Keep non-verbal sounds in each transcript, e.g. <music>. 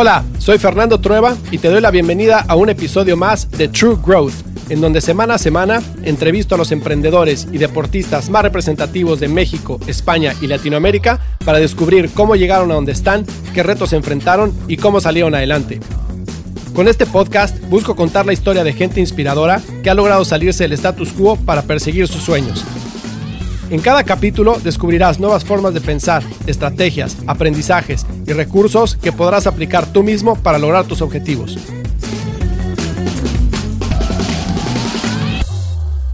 Hola, soy Fernando Trueba y te doy la bienvenida a un episodio más de True Growth, en donde semana a semana entrevisto a los emprendedores y deportistas más representativos de México, España y Latinoamérica para descubrir cómo llegaron a donde están, qué retos enfrentaron y cómo salieron adelante. Con este podcast busco contar la historia de gente inspiradora que ha logrado salirse del status quo para perseguir sus sueños en cada capítulo descubrirás nuevas formas de pensar, estrategias, aprendizajes y recursos que podrás aplicar tú mismo para lograr tus objetivos.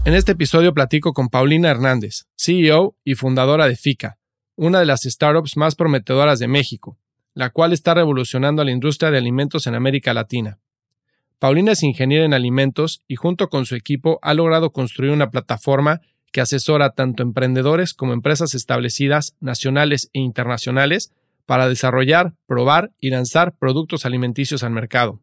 En este episodio platico con Paulina Hernández, CEO y fundadora de FICA, una de las startups más prometedoras de México, la cual está revolucionando la industria de alimentos en América Latina. Paulina es ingeniera en alimentos y junto con su equipo ha logrado construir una plataforma que asesora tanto emprendedores como empresas establecidas nacionales e internacionales para desarrollar, probar y lanzar productos alimenticios al mercado.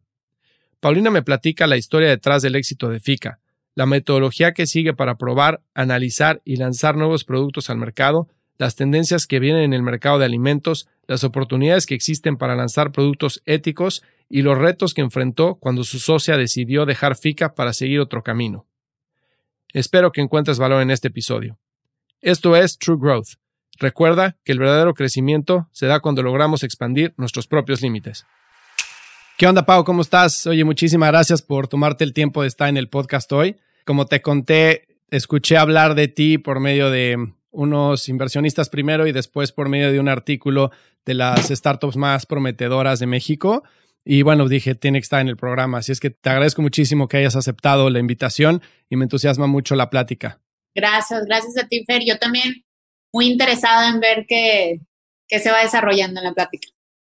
Paulina me platica la historia detrás del éxito de FICA, la metodología que sigue para probar, analizar y lanzar nuevos productos al mercado, las tendencias que vienen en el mercado de alimentos, las oportunidades que existen para lanzar productos éticos y los retos que enfrentó cuando su socia decidió dejar FICA para seguir otro camino. Espero que encuentres valor en este episodio. Esto es True Growth. Recuerda que el verdadero crecimiento se da cuando logramos expandir nuestros propios límites. ¿Qué onda, Pau? ¿Cómo estás? Oye, muchísimas gracias por tomarte el tiempo de estar en el podcast hoy. Como te conté, escuché hablar de ti por medio de unos inversionistas primero y después por medio de un artículo de las startups más prometedoras de México. Y bueno, dije, tiene que estar en el programa. Así es que te agradezco muchísimo que hayas aceptado la invitación y me entusiasma mucho la plática. Gracias, gracias a ti, Fer. Yo también muy interesada en ver qué, qué se va desarrollando en la plática.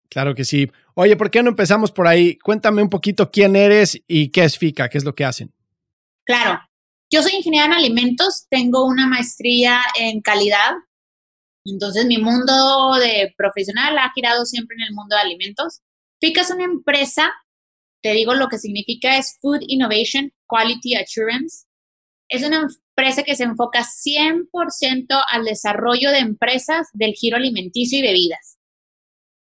Claro que sí. Oye, ¿por qué no empezamos por ahí? Cuéntame un poquito quién eres y qué es FICA, qué es lo que hacen. Claro, yo soy ingeniera en alimentos, tengo una maestría en calidad, entonces mi mundo de profesional ha girado siempre en el mundo de alimentos. FICA es una empresa, te digo lo que significa es Food Innovation Quality Assurance. Es una empresa que se enfoca 100% al desarrollo de empresas del giro alimenticio y bebidas.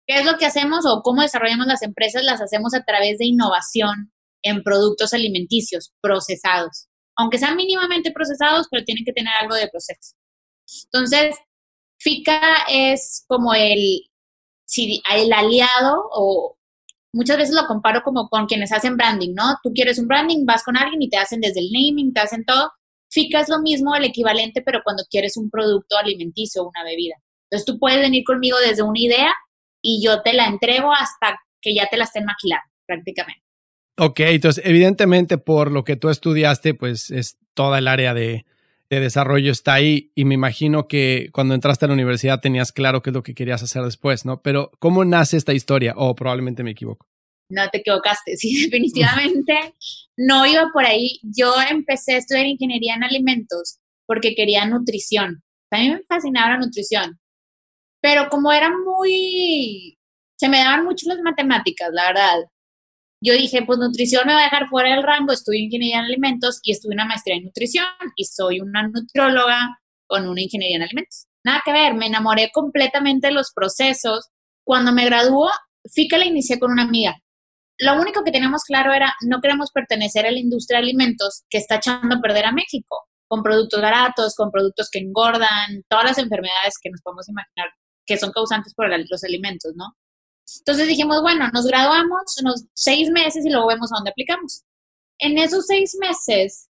¿Qué es lo que hacemos o cómo desarrollamos las empresas? Las hacemos a través de innovación en productos alimenticios procesados. Aunque sean mínimamente procesados, pero tienen que tener algo de proceso. Entonces, FICA es como el, el aliado o muchas veces lo comparo como con quienes hacen branding, ¿no? Tú quieres un branding, vas con alguien y te hacen desde el naming, te hacen todo. FICA es lo mismo, el equivalente, pero cuando quieres un producto alimenticio o una bebida. Entonces tú puedes venir conmigo desde una idea y yo te la entrego hasta que ya te la estén maquilando, prácticamente. Ok, entonces evidentemente por lo que tú estudiaste, pues es toda el área de, de desarrollo está ahí y me imagino que cuando entraste a la universidad tenías claro qué es lo que querías hacer después, ¿no? Pero ¿cómo nace esta historia? O probablemente me equivoco. No te equivocaste, <laughs> sí, definitivamente no iba por ahí. Yo empecé a estudiar ingeniería en alimentos porque quería nutrición. A mí me fascinaba la nutrición, pero como era muy, se me daban mucho las matemáticas, la verdad yo dije, pues nutrición me va a dejar fuera del rango, estudio ingeniería en alimentos y estuve una maestría en nutrición y soy una nutrióloga con una ingeniería en alimentos. Nada que ver, me enamoré completamente de los procesos. Cuando me graduó, fui que la inicié con una amiga. Lo único que teníamos claro era, no queremos pertenecer a la industria de alimentos que está echando a perder a México, con productos baratos, con productos que engordan, todas las enfermedades que nos podemos imaginar que son causantes por los alimentos, ¿no? Entonces dijimos, bueno, nos graduamos unos seis meses y luego vemos a dónde aplicamos. En esos seis meses,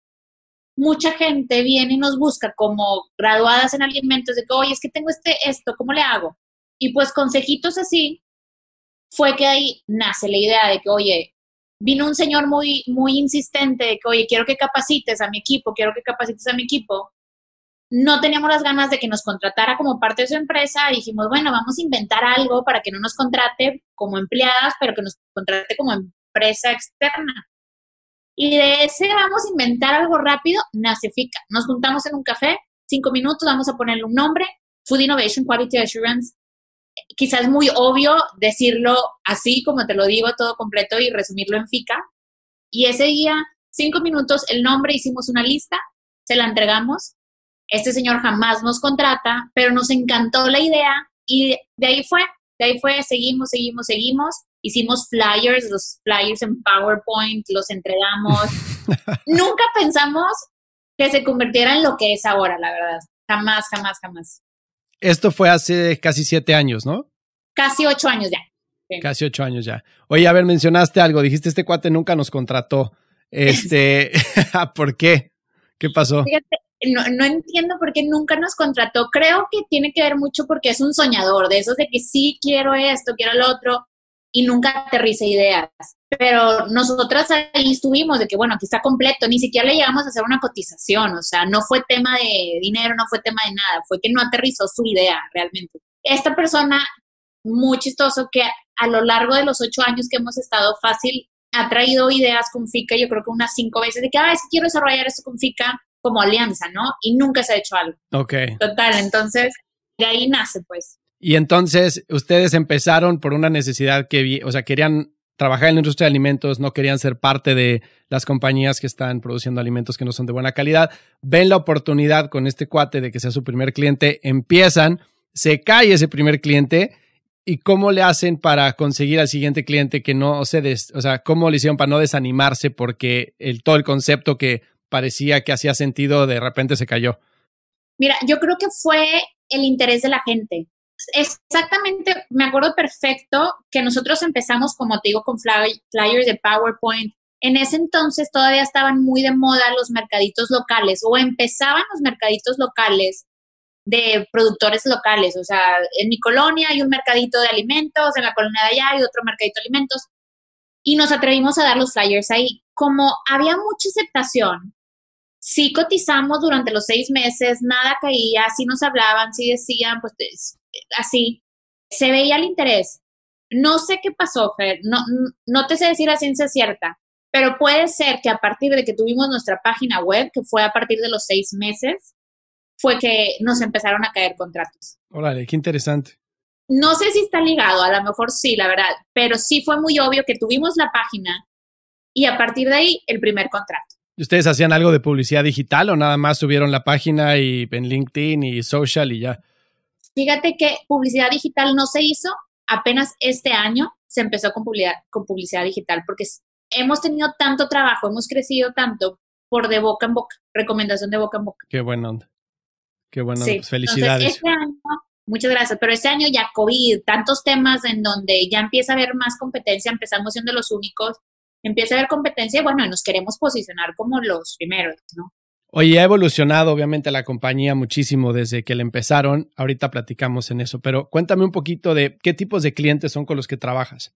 mucha gente viene y nos busca como graduadas en alimentos de que, oye, es que tengo este, esto, ¿cómo le hago? Y pues consejitos así, fue que ahí nace la idea de que, oye, vino un señor muy, muy insistente de que, oye, quiero que capacites a mi equipo, quiero que capacites a mi equipo no teníamos las ganas de que nos contratara como parte de su empresa dijimos, bueno, vamos a inventar algo para que no nos contrate como empleadas, pero que nos contrate como empresa externa. Y de ese vamos a inventar algo rápido, nace FICA. Nos juntamos en un café, cinco minutos, vamos a ponerle un nombre, Food Innovation Quality Assurance. Quizás muy obvio decirlo así, como te lo digo, todo completo y resumirlo en FICA. Y ese día, cinco minutos, el nombre, hicimos una lista, se la entregamos este señor jamás nos contrata, pero nos encantó la idea y de ahí fue, de ahí fue, seguimos, seguimos, seguimos. hicimos flyers, los flyers en PowerPoint, los entregamos. <laughs> Nunca pensamos que se convirtiera en lo que es ahora, la verdad. Jamás, jamás, jamás. Esto fue hace casi siete años, ¿no? Casi ocho años ya. Casi ocho años ya. Oye, a ver, mencionaste algo, dijiste este cuate nunca nos contrató. Este, <laughs> ¿por qué? ¿Qué pasó? Fíjate, no, no, entiendo por qué nunca nos contrató. Creo que tiene que ver mucho porque es un soñador, de esos de que sí quiero esto, quiero lo otro, y nunca aterriza ideas. Pero nosotras ahí estuvimos de que, bueno, aquí está completo, ni siquiera le llegamos a hacer una cotización, o sea, no fue tema de dinero, no fue tema de nada, fue que no aterrizó su idea realmente. Esta persona, muy chistoso, que a lo largo de los ocho años que hemos estado fácil, ha traído ideas con FICA, yo creo que unas cinco veces, de que, ah, es quiero desarrollar esto con FICA como alianza, ¿no? Y nunca se ha hecho algo. Ok. Total, entonces, de ahí nace, pues. Y entonces ustedes empezaron por una necesidad que, o sea, querían trabajar en la industria de alimentos, no querían ser parte de las compañías que están produciendo alimentos que no son de buena calidad, ven la oportunidad con este cuate de que sea su primer cliente, empiezan, se cae ese primer cliente y cómo le hacen para conseguir al siguiente cliente que no se des, o sea, cómo le hicieron para no desanimarse porque el, todo el concepto que parecía que hacía sentido de repente se cayó. Mira, yo creo que fue el interés de la gente exactamente, me acuerdo perfecto que nosotros empezamos, como te digo, con flyers de PowerPoint. En ese entonces todavía estaban muy de moda los mercaditos locales o empezaban los mercaditos locales de productores locales. O sea, en mi colonia hay un mercadito de alimentos, en la colonia de allá hay otro mercadito de alimentos. Y nos atrevimos a dar los flyers ahí. Como había mucha aceptación, sí cotizamos durante los seis meses, nada caía, sí nos hablaban, sí decían, pues así, se veía el interés. No sé qué pasó, Fer, no, no te sé decir a ciencia cierta, pero puede ser que a partir de que tuvimos nuestra página web, que fue a partir de los seis meses, fue que nos empezaron a caer contratos. Órale, qué interesante. No sé si está ligado, a lo mejor sí, la verdad, pero sí fue muy obvio que tuvimos la página y a partir de ahí el primer contrato. ¿Y ustedes hacían algo de publicidad digital o nada más subieron la página y en LinkedIn y social y ya? Fíjate que publicidad digital no se hizo, apenas este año se empezó con publicidad, con publicidad digital, porque hemos tenido tanto trabajo, hemos crecido tanto por de boca en boca, recomendación de boca en boca. Qué bueno. Qué bueno, pues felicidades. este año, muchas gracias, pero este año ya COVID, tantos temas en donde ya empieza a haber más competencia, empezamos siendo los únicos, empieza a haber competencia y bueno, nos queremos posicionar como los primeros, ¿no? Oye, ha evolucionado obviamente la compañía muchísimo desde que le empezaron. Ahorita platicamos en eso, pero cuéntame un poquito de qué tipos de clientes son con los que trabajas.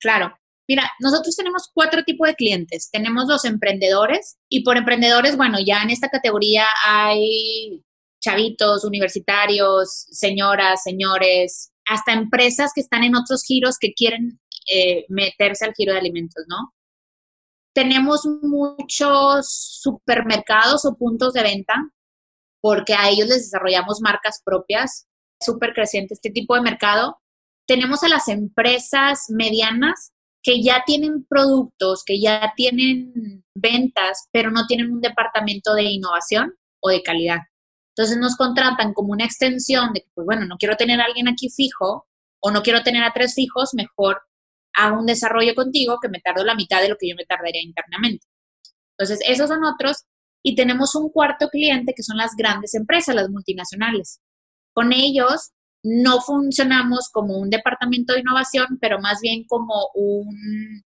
Claro. Mira, nosotros tenemos cuatro tipos de clientes. Tenemos los emprendedores y por emprendedores, bueno, ya en esta categoría hay chavitos, universitarios, señoras, señores, hasta empresas que están en otros giros que quieren eh, meterse al giro de alimentos, ¿no? Tenemos muchos supermercados o puntos de venta porque a ellos les desarrollamos marcas propias, súper creciente este tipo de mercado. Tenemos a las empresas medianas que ya tienen productos, que ya tienen ventas, pero no tienen un departamento de innovación o de calidad. Entonces nos contratan como una extensión de que, pues bueno, no quiero tener a alguien aquí fijo o no quiero tener a tres fijos, mejor hago un desarrollo contigo que me tardo la mitad de lo que yo me tardaría internamente. Entonces, esos son otros. Y tenemos un cuarto cliente que son las grandes empresas, las multinacionales. Con ellos no funcionamos como un departamento de innovación, pero más bien como un,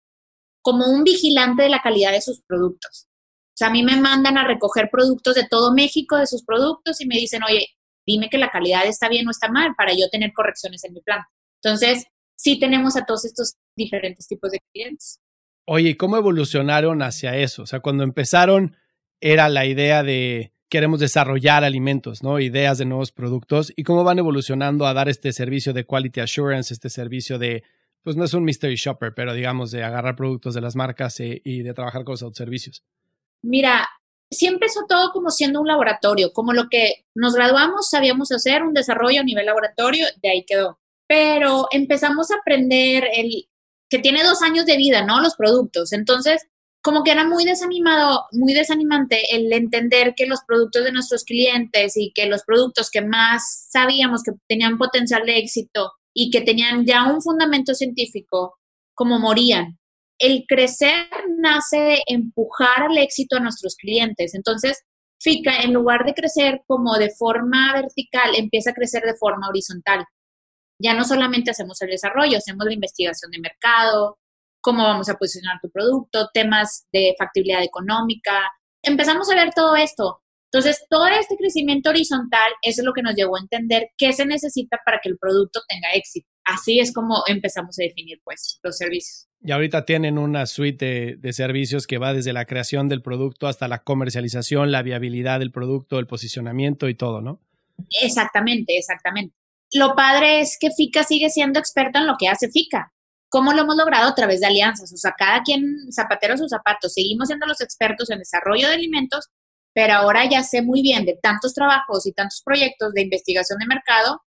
como un vigilante de la calidad de sus productos. O sea, a mí me mandan a recoger productos de todo México, de sus productos, y me dicen, oye, dime que la calidad está bien o está mal para yo tener correcciones en mi plan. Entonces, sí tenemos a todos estos diferentes tipos de clientes. Oye, ¿cómo evolucionaron hacia eso? O sea, cuando empezaron era la idea de queremos desarrollar alimentos, ¿no? Ideas de nuevos productos y cómo van evolucionando a dar este servicio de quality assurance, este servicio de, pues no es un mystery shopper, pero digamos de agarrar productos de las marcas y, y de trabajar con los autoservicios. Mira, sí empezó todo como siendo un laboratorio, como lo que nos graduamos, sabíamos hacer un desarrollo a nivel laboratorio, de ahí quedó pero empezamos a aprender el que tiene dos años de vida, ¿no? Los productos. Entonces, como que era muy desanimado, muy desanimante el entender que los productos de nuestros clientes y que los productos que más sabíamos que tenían potencial de éxito y que tenían ya un fundamento científico, como morían. El crecer nace empujar al éxito a nuestros clientes. Entonces, FICA, en lugar de crecer como de forma vertical, empieza a crecer de forma horizontal. Ya no solamente hacemos el desarrollo, hacemos la investigación de mercado, cómo vamos a posicionar tu producto, temas de factibilidad económica. Empezamos a ver todo esto. Entonces, todo este crecimiento horizontal es lo que nos llevó a entender qué se necesita para que el producto tenga éxito. Así es como empezamos a definir, pues, los servicios. Y ahorita tienen una suite de, servicios que va desde la creación del producto hasta la comercialización, la viabilidad del producto, el posicionamiento y todo, ¿no? Exactamente, exactamente. Lo padre es que FICA sigue siendo experta en lo que hace FICA. ¿Cómo lo hemos logrado? A través de alianzas. O sea, cada quien, zapatero sus zapatos, seguimos siendo los expertos en desarrollo de alimentos, pero ahora ya sé muy bien de tantos trabajos y tantos proyectos de investigación de mercado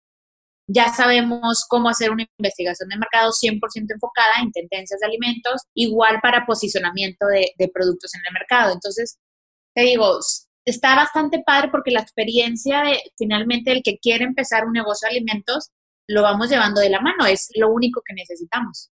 ya sabemos cómo hacer una investigación de mercado 100% enfocada en tendencias de alimentos, igual para posicionamiento de, productos en el mercado. Entonces, te digo, está bastante padre porque la experiencia de finalmente el que quiere empezar un negocio de alimentos, lo vamos llevando de la mano, es lo único que necesitamos.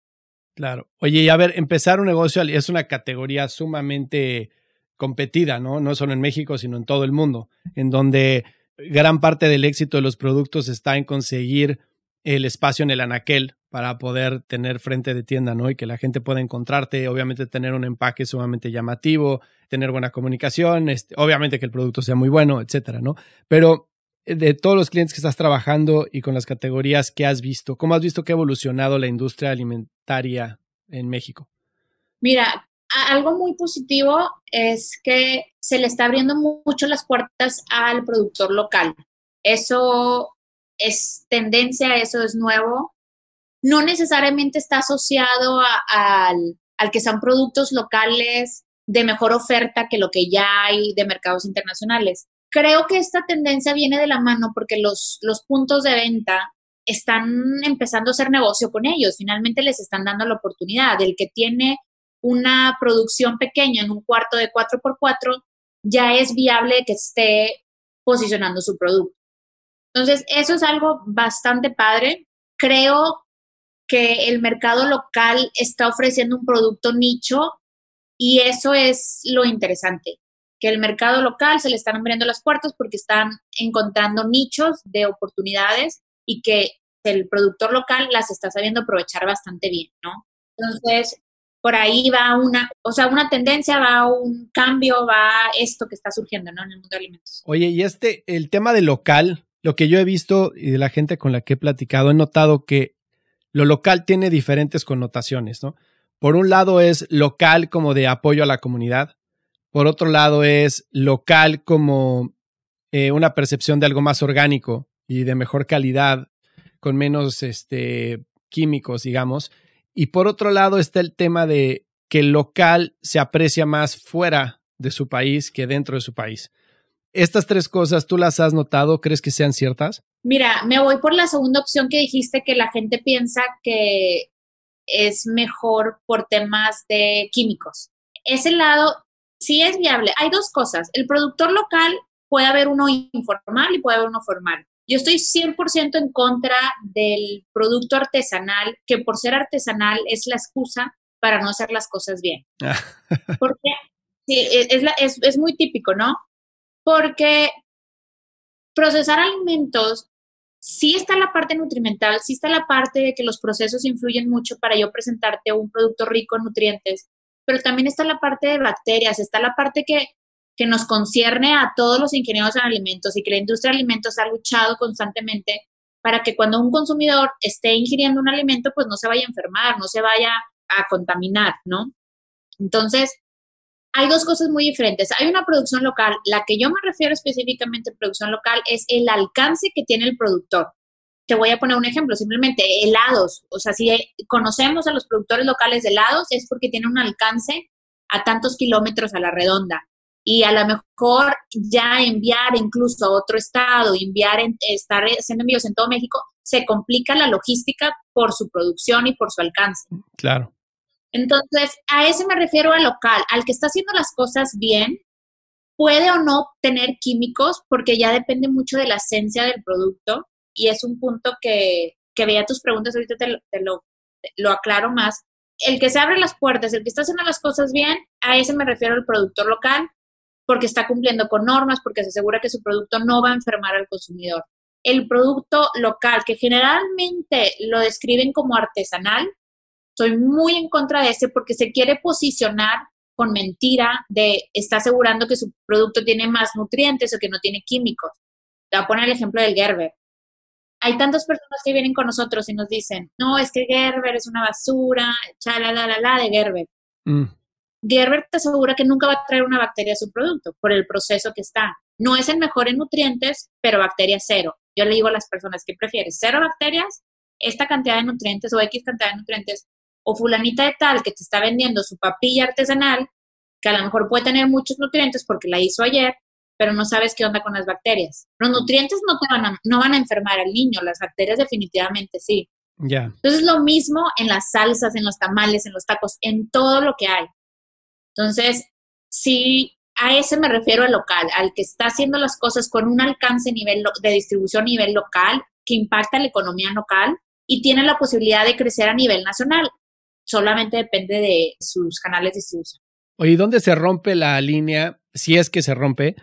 Claro. Oye, y a ver, empezar un negocio es una categoría sumamente competida, ¿no? No solo en México, sino en todo el mundo, en donde gran parte del éxito de los productos está en conseguir el espacio en el anaquel para poder tener frente de tienda, ¿no? Y que la gente pueda encontrarte, obviamente tener un empaque sumamente llamativo, tener buena comunicación, este, obviamente que el producto sea muy bueno, etcétera, ¿no? Pero eh, de todos los clientes que estás trabajando y con las categorías que has visto, ¿cómo has visto que ha evolucionado la industria alimentaria en México? Mira, algo muy positivo es que se le está abriendo mucho las puertas al productor local. Eso es tendencia, eso es nuevo. No necesariamente está asociado al, al que sean productos locales de mejor oferta que lo que ya hay de mercados internacionales. Creo que esta tendencia viene de la mano porque los, los puntos de venta están empezando a hacer negocio con ellos. Finalmente les están dando la oportunidad. El que tiene una producción pequeña en un cuarto de 4x4, ya es viable que esté posicionando su producto. Entonces, eso es algo bastante padre. Creo que el mercado local está ofreciendo un producto nicho y eso es lo interesante, que el mercado local se le están abriendo las puertas porque están encontrando nichos de oportunidades y que el productor local las está sabiendo aprovechar bastante bien, ¿no? Entonces, por ahí va una, o sea, una tendencia, va un cambio, va esto que está surgiendo, ¿no? En el mundo de alimentos. Oye, y este, el tema de local, lo que yo he visto y de la gente con la que he platicado, he notado que lo local tiene diferentes connotaciones, ¿no? Por un lado es local como de apoyo a la comunidad, por otro lado es local como eh, una percepción de algo más orgánico y de mejor calidad, con menos este, químicos, digamos. Y por otro lado está el tema de que el local se aprecia más fuera de su país que dentro de su país. Estas tres cosas, ¿tú las has notado? ¿Crees que sean ciertas? Mira, me voy por la segunda opción que dijiste, que la gente piensa que es mejor por temas de químicos. Ese lado sí es viable. Hay dos cosas. El productor local puede haber uno informal y puede haber uno formal. Yo estoy 100% en contra del producto artesanal, que por ser artesanal es la excusa para no hacer las cosas bien. <laughs> Porque sí, e, es, es muy típico, ¿no? Porque procesar alimentos, sí está la parte nutrimental, sí está la parte de que los procesos influyen mucho para yo presentarte un producto rico en nutrientes, pero también está la parte de bacterias, está la parte que que nos concierne a todos los ingenieros en alimentos y que la industria de alimentos ha luchado constantemente para que cuando un consumidor esté ingiriendo un alimento, pues no se vaya a enfermar, no se vaya a contaminar, ¿no? Entonces, hay dos cosas muy diferentes. Hay una producción local. La que yo me refiero específicamente a producción local es el alcance que tiene el productor. Te voy a poner un ejemplo, simplemente helados. O sea, si conocemos a los productores locales de helados es porque tienen un alcance a tantos kilómetros a la redonda y a lo mejor ya enviar incluso a otro estado, enviar, estar haciendo envíos en todo México, se complica la logística por su producción y por su alcance. Claro. Entonces, a ese me refiero al local, al que está haciendo las cosas bien, puede o no tener químicos, porque ya depende mucho de la esencia del producto, y es un punto que, que veía tus preguntas, ahorita te, lo, lo aclaro más, el que se abre las puertas, el que está haciendo las cosas bien, a ese me refiero al productor local, porque está cumpliendo con normas, porque se asegura que su producto no va a enfermar al consumidor. El producto local, que generalmente lo describen como artesanal, estoy muy en contra de ese porque se quiere posicionar con mentira de está asegurando que su producto tiene más nutrientes o que no tiene químicos. Te voy a poner el ejemplo del Gerber. Hay tantas personas que vienen con nosotros y nos dicen, no, es que Gerber es una basura, chala, la, la, la, de Gerber. Mm. Gerber te asegura que nunca va a traer una bacteria a su producto por el proceso que está. No es el mejor en nutrientes, pero bacteria cero. Yo le digo a las personas que prefieres cero bacterias, esta cantidad de nutrientes o X cantidad de nutrientes o fulanita de tal que te está vendiendo su papilla artesanal, que a lo mejor puede tener muchos nutrientes porque la hizo ayer, pero no sabes qué onda con las bacterias. Los nutrientes no, te van, a, no van a enfermar al niño, las bacterias definitivamente sí. Ya. Entonces lo mismo en las salsas, en los tamales, en los tacos, en todo lo que hay. Entonces, sí, a ese me refiero al local, al que está haciendo las cosas con un alcance nivel de distribución a nivel local, que impacta la economía local y tiene la posibilidad de crecer a nivel nacional solamente depende de sus canales de distribución. Oye, ¿dónde se rompe la línea, si es que se rompe,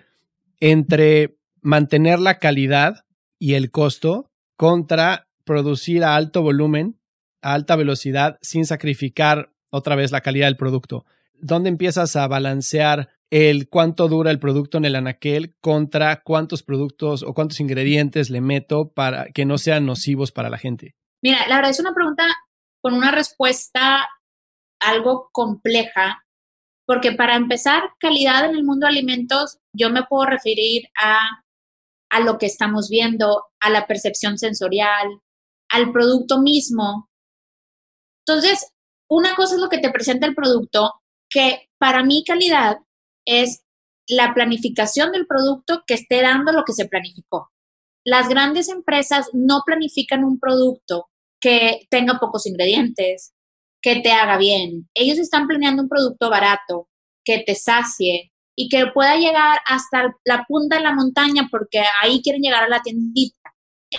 entre mantener la calidad y el costo contra producir a alto volumen, a alta velocidad, sin sacrificar otra vez la calidad del producto? ¿Dónde empiezas a balancear el cuánto dura el producto en el anaquel contra cuántos productos o cuántos ingredientes le meto para que no sean nocivos para la gente? Mira, la verdad es una pregunta con una respuesta algo compleja, porque para empezar, calidad en el mundo de alimentos, yo me puedo referir a, a lo que estamos viendo, a la percepción sensorial, al producto mismo. Entonces, una cosa es lo que te presenta el producto, que para mí calidad es la planificación del producto que esté dando lo que se planificó. Las grandes empresas no planifican un producto que tenga pocos ingredientes, que te haga bien. Ellos están planeando un producto barato, que te sacie y que pueda llegar hasta la punta de la montaña porque ahí quieren llegar a la tiendita.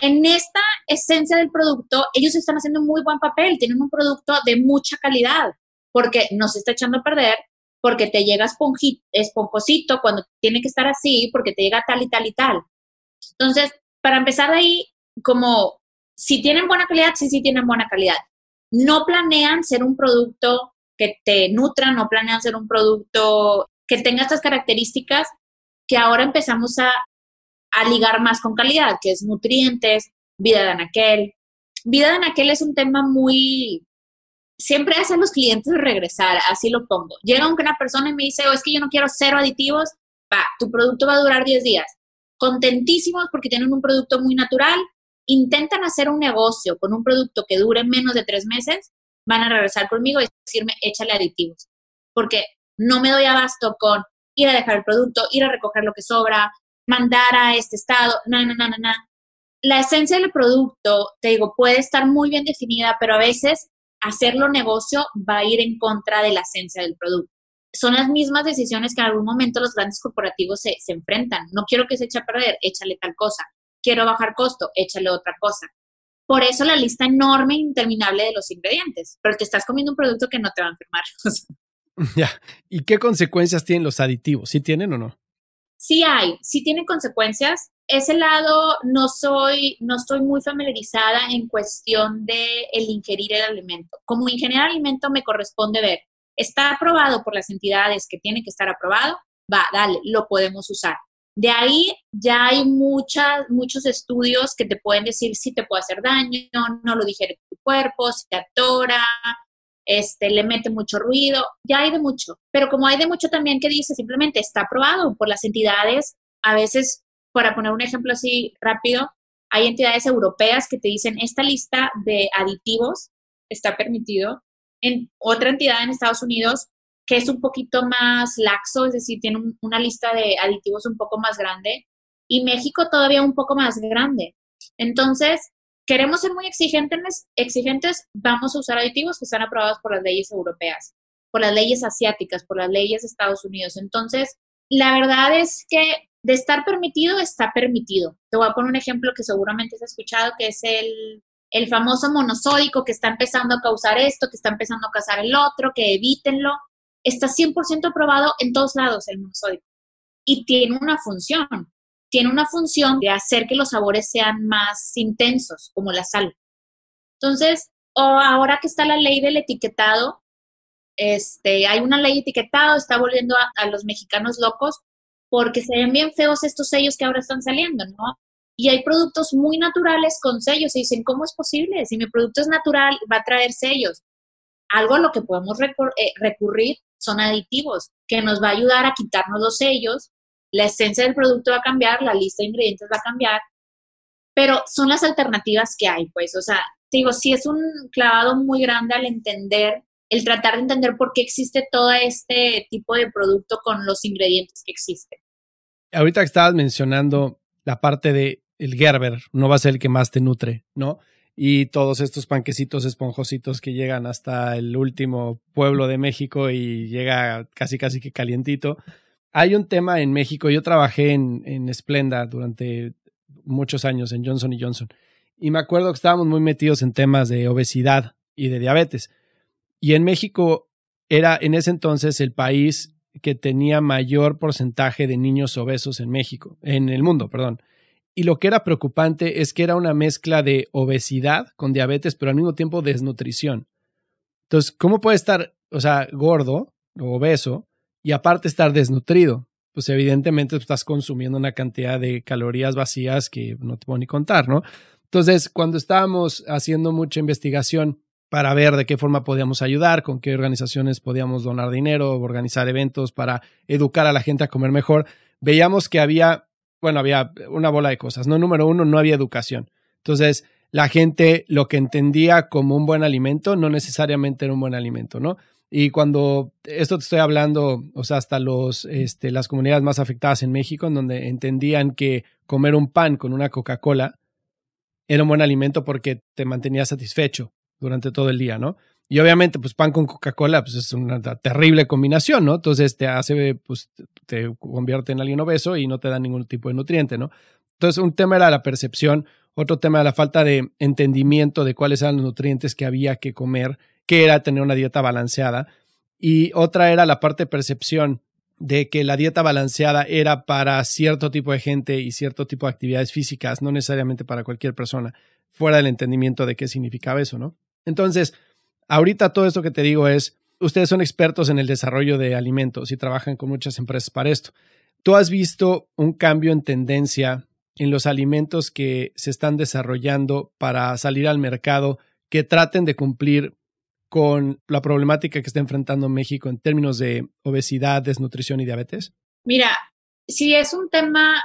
En esta esencia del producto, ellos están haciendo muy buen papel, tienen un producto de mucha calidad porque no se está echando a perder, porque te llega esponjosito cuando tiene que estar así, porque te llega tal y tal y tal. Entonces, para empezar ahí, como si tienen buena calidad, sí, sí tienen buena calidad. No planean ser un producto que te nutra, no planean ser un producto que tenga estas características que ahora empezamos a, ligar más con calidad, que es nutrientes, vida de anaquel. Vida de anaquel es un tema muy... Siempre hacen los clientes regresar, así lo pongo. Llega una persona y me dice, oh, es que yo no quiero cero aditivos, va, tu producto va a durar 10 días. Contentísimos porque tienen un producto muy natural, intentan hacer un negocio con un producto que dure menos de tres meses, van a regresar conmigo y decirme, échale aditivos. Porque no me doy abasto con ir a dejar el producto, ir a recoger lo que sobra, mandar a este estado, no, no, no, no, no. La esencia del producto, te digo, puede estar muy bien definida, pero a veces hacerlo negocio va a ir en contra de la esencia del producto. Son las mismas decisiones que en algún momento los grandes corporativos se, se enfrentan. No quiero que se eche a perder, échale tal cosa quiero bajar costo, échale otra cosa. Por eso la lista enorme e interminable de los ingredientes, pero te estás comiendo un producto que no te va a enfermar. <laughs> <laughs> ya, ¿y qué consecuencias tienen los aditivos? ¿Sí tienen o no? Sí hay, sí tienen consecuencias. Ese lado no soy, no estoy muy familiarizada en cuestión de el ingerir el alimento. Como ingeniero de alimento me corresponde ver, está aprobado por las entidades que tiene que estar aprobado, va, dale, lo podemos usar. De ahí ya hay muchas, muchos estudios que te pueden decir si te puede hacer daño, no lo digiere tu cuerpo, si te atora, este, le mete mucho ruido, ya hay de mucho. Pero como hay de mucho también que dice simplemente está aprobado por las entidades, a veces, para poner un ejemplo así rápido, hay entidades europeas que te dicen esta lista de aditivos está permitido. En otra entidad en Estados Unidos que es un poquito más laxo, es decir, tiene una lista de aditivos un poco más grande, y México todavía un poco más grande. Entonces, queremos ser muy exigentes, exigentes, vamos a usar aditivos que están aprobados por las leyes europeas, por las leyes asiáticas, por las leyes de Estados Unidos. Entonces, la verdad es que de estar permitido, está permitido. Te voy a poner un ejemplo que seguramente has escuchado, que es el, el famoso monosódico que está empezando a causar esto, que está empezando a causar el otro, que evítenlo. Está 100% probado en todos lados el monosódico. Y tiene una función. Tiene una función de hacer que los sabores sean más intensos, como la sal. Entonces, ahora que está la ley del etiquetado, este, hay una ley de etiquetado, está volviendo a, los mexicanos locos porque se ven bien feos estos sellos que ahora están saliendo, ¿no? Y hay productos muy naturales con sellos y dicen, ¿cómo es posible? Si mi producto es natural, va a traer sellos. Algo a lo que podemos eh, recurrir son aditivos, que nos va a ayudar a quitarnos los sellos, la esencia del producto va a cambiar, la lista de ingredientes va a cambiar, pero son las alternativas que hay, pues, o sea, digo, sí es un clavado muy grande al entender, el tratar de entender por qué existe todo este tipo de producto con los ingredientes que existen. Ahorita que estabas mencionando la parte de el Gerber, no va a ser el que más te nutre, ¿no? Y todos estos panquecitos esponjositos que llegan hasta el último pueblo de México y llega casi casi que calientito. Hay un tema en México, yo trabajé en, en Splenda durante muchos años en Johnson Johnson y me acuerdo que estábamos muy metidos en temas de obesidad y de diabetes. Y en México era en ese entonces el país que tenía mayor porcentaje de niños obesos en México, en el mundo, perdón. Y lo que era preocupante es que era una mezcla de obesidad con diabetes, pero al mismo tiempo desnutrición. Entonces, ¿cómo puede estar, o sea, gordo o obeso y aparte estar desnutrido? Pues evidentemente estás consumiendo una cantidad de calorías vacías que no te puedo ni contar, ¿no? Entonces, cuando estábamos haciendo mucha investigación para ver de qué forma podíamos ayudar, con qué organizaciones podíamos donar dinero, organizar eventos para educar a la gente a comer mejor, veíamos que había, bueno, había una bola de cosas. No, número uno, no había educación. Entonces, la gente lo que entendía como un buen alimento no necesariamente era un buen alimento, ¿no? Y cuando esto te estoy hablando, o sea, hasta los, este, las comunidades más afectadas en México, en donde entendían que comer un pan con una Coca-Cola era un buen alimento porque te mantenía satisfecho durante todo el día, ¿no? Y obviamente, pues pan con Coca-Cola, pues es una terrible combinación, ¿no? Entonces te hace, pues te convierte en alguien obeso y no te da ningún tipo de nutriente, ¿no? Entonces, un tema era la percepción, otro tema era la falta de entendimiento de cuáles eran los nutrientes que había que comer, que era tener una dieta balanceada. Y otra era la parte de percepción de que la dieta balanceada era para cierto tipo de gente y cierto tipo de actividades físicas, no necesariamente para cualquier persona, fuera del entendimiento de qué significaba eso, ¿no? Entonces, ahorita todo esto que te digo es, ustedes son expertos en el desarrollo de alimentos y trabajan con muchas empresas para esto. ¿Tú has visto un cambio en tendencia en los alimentos que se están desarrollando para salir al mercado que traten de cumplir con la problemática que está enfrentando México en términos de obesidad, desnutrición y diabetes? Mira, si es un tema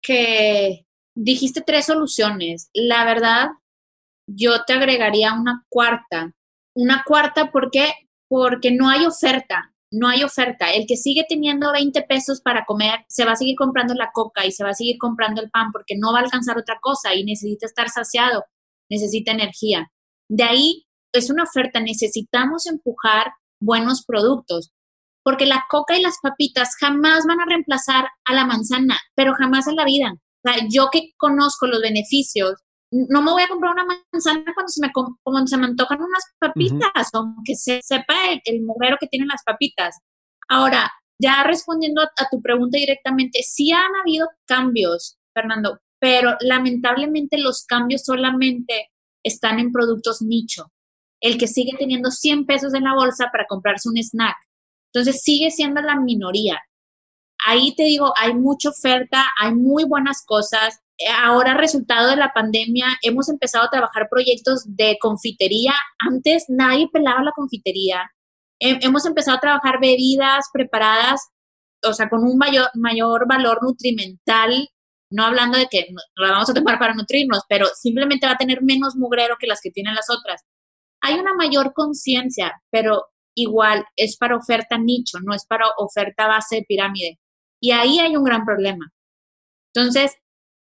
que dijiste tres soluciones. La verdad, yo te agregaría una cuarta. Una cuarta, ¿por qué? Porque no hay oferta, no hay oferta. El que sigue teniendo 20 pesos para comer, se va a seguir comprando la coca y se va a seguir comprando el pan porque no va a alcanzar otra cosa y necesita estar saciado, necesita energía. De ahí es una oferta, necesitamos empujar buenos productos, porque la coca y las papitas jamás van a reemplazar a la manzana, pero jamás en la vida. O sea, yo que conozco los beneficios, no me voy a comprar una manzana cuando se me, cuando se me antojan unas papitas, aunque se sepa el, el que tienen las papitas. Ahora, ya respondiendo a, a tu pregunta directamente, sí han habido cambios, Fernando, pero lamentablemente los cambios solamente están en productos nicho el que sigue teniendo 100 pesos en la bolsa para comprarse un snack. Entonces sigue siendo la minoría. Ahí te digo, hay mucha oferta, hay muy buenas cosas. Ahora, resultado de la pandemia, hemos empezado a trabajar proyectos de confitería. Antes nadie pelaba la confitería. Hemos empezado a trabajar bebidas preparadas, o sea, con un mayor, valor nutrimental, no hablando de que la vamos a tomar para nutrirnos, pero simplemente va a tener menos mugrero que las que tienen las otras hay una mayor conciencia, pero igual es para oferta nicho, no es para oferta base de pirámide. Y ahí hay un gran problema. Entonces,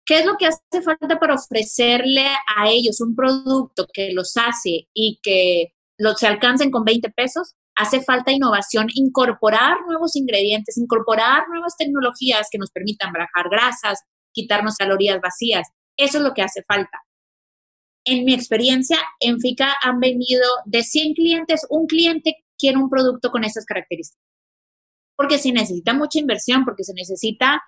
¿qué es lo que hace falta para ofrecerle a ellos un producto que los hace y que se alcancen con 20 pesos? Hace falta innovación, incorporar nuevos ingredientes, incorporar nuevas tecnologías que nos permitan bajar grasas, quitarnos calorías vacías. Eso es lo que hace falta. en mi experiencia, en FICA han venido de 100 clientes, un cliente quiere un producto con estas características. Porque se necesita mucha inversión, porque se necesita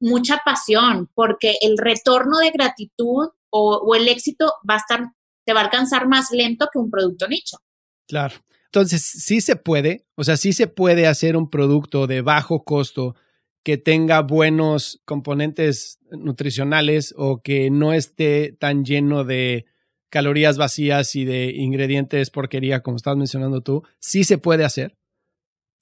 mucha pasión, porque el retorno de gratitud o, el éxito va a estar, te va a alcanzar más lento que un producto nicho. Claro. Entonces, sí se puede, o sea, sí se puede hacer un producto de bajo costo que tenga buenos componentes nutricionales o que no esté tan lleno de calorías vacías y de ingredientes porquería como estabas mencionando tú, sí se puede hacer.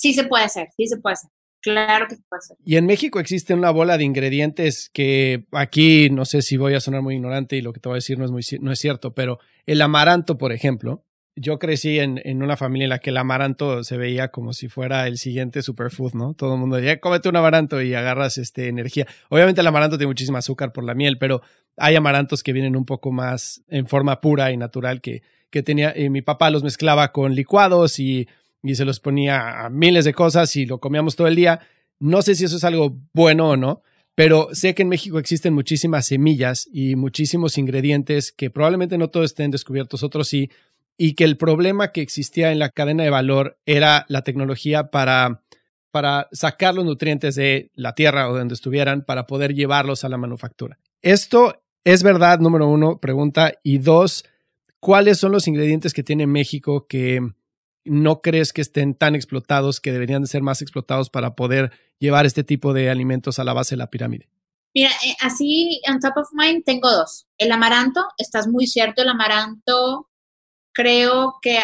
Sí se puede hacer, sí se puede hacer. Claro que se puede hacer. Y en México existe una bola de ingredientes que aquí no sé si voy a sonar muy ignorante y lo que te voy a decir no es, muy, no es cierto, pero el amaranto, por ejemplo, yo crecí en, en, una familia en la que el amaranto se veía como si fuera el siguiente superfood, ¿no? Todo el mundo decía, cómete un amaranto y agarras este, energía. Obviamente el amaranto tiene muchísimo azúcar por la miel, pero hay amarantos que vienen un poco más en forma pura y natural que, que tenía, mi papá los mezclaba con licuados y, y se los ponía a miles de cosas y lo comíamos todo el día. No sé si eso es algo bueno o no, pero sé que en México existen muchísimas semillas y muchísimos ingredientes que probablemente no todos estén descubiertos, otros sí, y que el problema que existía en la cadena de valor era la tecnología para, para sacar los nutrientes de la tierra o de donde estuvieran para poder llevarlos a la manufactura. Esto es verdad, número uno, pregunta. Y dos, ¿cuáles son los ingredientes que tiene México que no crees que estén tan explotados, que deberían de ser más explotados para poder llevar este tipo de alimentos a la base de la pirámide? Mira, eh, así, on top of mind, tengo dos. El amaranto, estás muy cierto, el amaranto creo que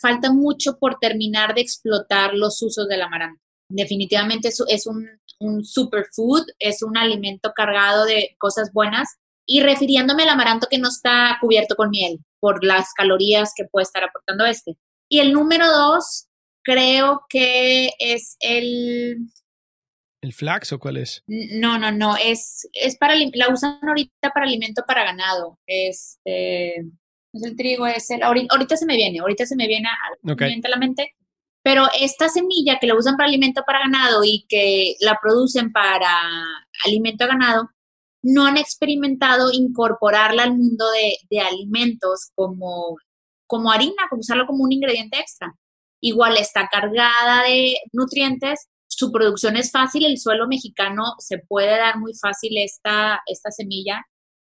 falta mucho por terminar de explotar los usos del amaranto. Definitivamente es, un, un superfood, es un alimento cargado de cosas buenas. Y refiriéndome al amaranto que no está cubierto con miel, por las calorías que puede estar aportando este. Y el número dos, creo que es el... ¿El flax o cuál es? No, no, no, es, es para, la usan ahorita para alimento para ganado. Este, es el trigo, es el, ahorita, se me viene, ahorita se me viene a, a la mente, pero esta semilla que la usan para alimento para ganado y que la producen para alimento a ganado, no han experimentado incorporarla al mundo de, alimentos como, como harina, como usarlo como un ingrediente extra. Igual está cargada de nutrientes, su producción es fácil, el suelo mexicano se puede dar muy fácil esta, esta semilla.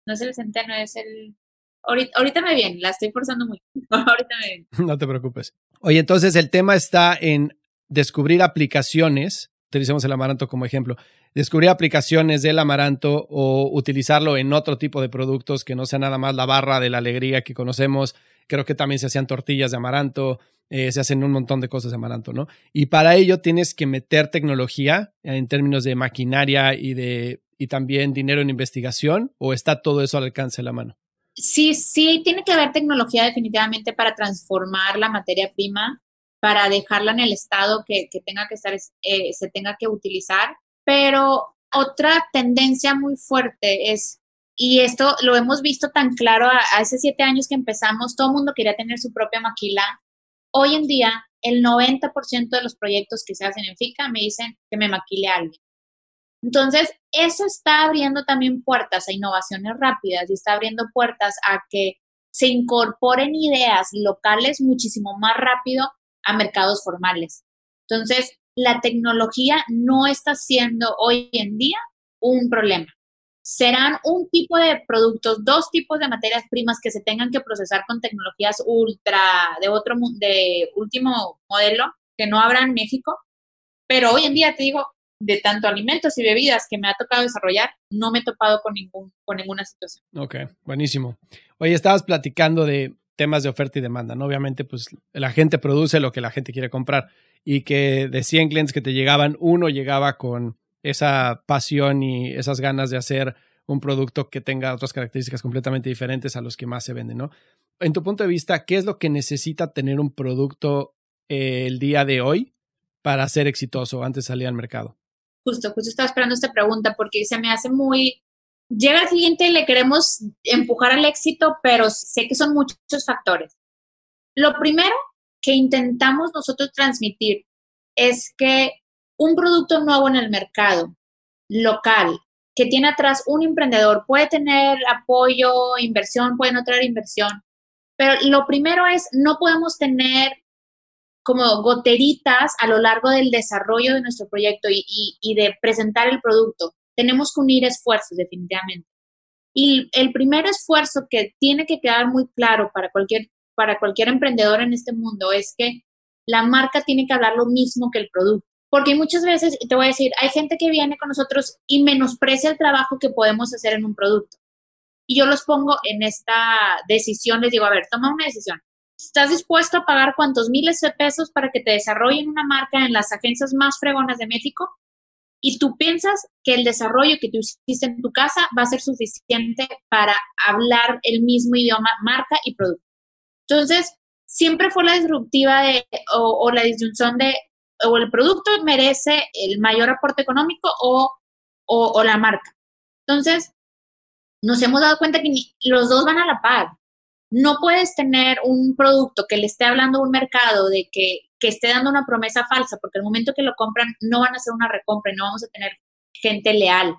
No es el centeno, es el Ahorita, me viene, la estoy forzando mucho. <laughs> ahorita me viene. No te preocupes. Oye, entonces el tema está en descubrir aplicaciones, utilicemos el amaranto como ejemplo, descubrir aplicaciones del amaranto o utilizarlo en otro tipo de productos que no sea nada más la barra de la alegría que conocemos. Creo que también se hacían tortillas de amaranto, eh, se hacen un montón de cosas de amaranto, ¿no? Y para ello tienes que meter tecnología en términos de maquinaria y de y también dinero en investigación o está todo eso al alcance de la mano sí, sí, tiene que haber tecnología definitivamente para transformar la materia prima, para dejarla en el estado que, tenga que estar, eh, se tenga que utilizar. Pero otra tendencia muy fuerte es, y esto lo hemos visto tan claro hace siete años que empezamos, todo el mundo quería tener su propia maquila. Hoy en día, el 90% de los proyectos que se hacen en FICA me dicen que me maquile alguien. Entonces, eso está abriendo también puertas a innovaciones rápidas y está abriendo puertas a que se incorporen ideas locales muchísimo más rápido a mercados formales. Entonces, la tecnología no está siendo hoy en día un problema. Serán un tipo de productos, dos tipos de materias primas que se tengan que procesar con tecnologías ultra de otro de último modelo que no habrá en México, pero hoy en día te digo, de tanto alimentos y bebidas que me ha tocado desarrollar, no me he topado con, ningún, con ninguna situación. Ok, buenísimo. Oye, estabas platicando de temas de oferta y demanda, ¿no? Obviamente, pues la gente produce lo que la gente quiere comprar y que de 100 clientes que te llegaban, uno llegaba con esa pasión y esas ganas de hacer un producto que tenga otras características completamente diferentes a los que más se venden, ¿no? En tu punto de vista, ¿qué es lo que necesita tener un producto eh, el día de hoy para ser exitoso antes de salir al mercado? Justo, justo estaba esperando esta pregunta porque se me hace muy... Llega el cliente y le queremos empujar al éxito, pero sé que son muchos factores. Lo primero que intentamos nosotros transmitir es que un producto nuevo en el mercado, local, que tiene atrás un emprendedor. Puede tener apoyo, inversión, puede no traer inversión, pero lo primero es, no podemos tener como goteritas a lo largo del desarrollo de nuestro proyecto y, de presentar el producto. Tenemos que unir esfuerzos, definitivamente. Y el primer esfuerzo que tiene que quedar muy claro para cualquier, para cualquier emprendedor en este mundo es que la marca tiene que hablar lo mismo que el producto. Porque muchas veces, te voy a decir, hay gente que viene con nosotros y menosprecia el trabajo que podemos hacer en un producto. Y yo los pongo en esta decisión, les digo, a ver, toma una decisión. ¿Estás dispuesto a pagar cuántos miles de pesos para que te desarrollen una marca en las agencias más fregonas de México? Y tú piensas que el desarrollo que tú hiciste en tu casa va a ser suficiente para hablar el mismo idioma, marca y producto. Entonces, siempre fue la disruptiva de, o, la disyunción de, o el producto merece el mayor aporte económico o, o la marca. Entonces, nos hemos dado cuenta que los dos van a la par. No puedes tener un producto que le esté hablando a un mercado de que, esté dando una promesa falsa, porque el momento que lo compran no van a hacer una recompra y no vamos a tener gente leal.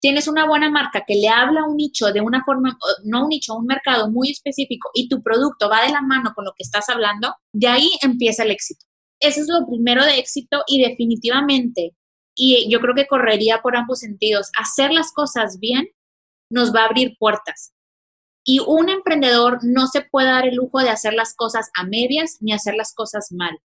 Tienes una buena marca que le habla a un nicho de una forma, no un nicho, un mercado muy específico y tu producto va de la mano con lo que estás hablando, de ahí empieza el éxito. Eso es lo primero de éxito y definitivamente, y yo creo que correría por ambos sentidos, hacer las cosas bien nos va a abrir puertas. Y un emprendedor no se puede dar el lujo de hacer las cosas a medias ni hacer las cosas mal.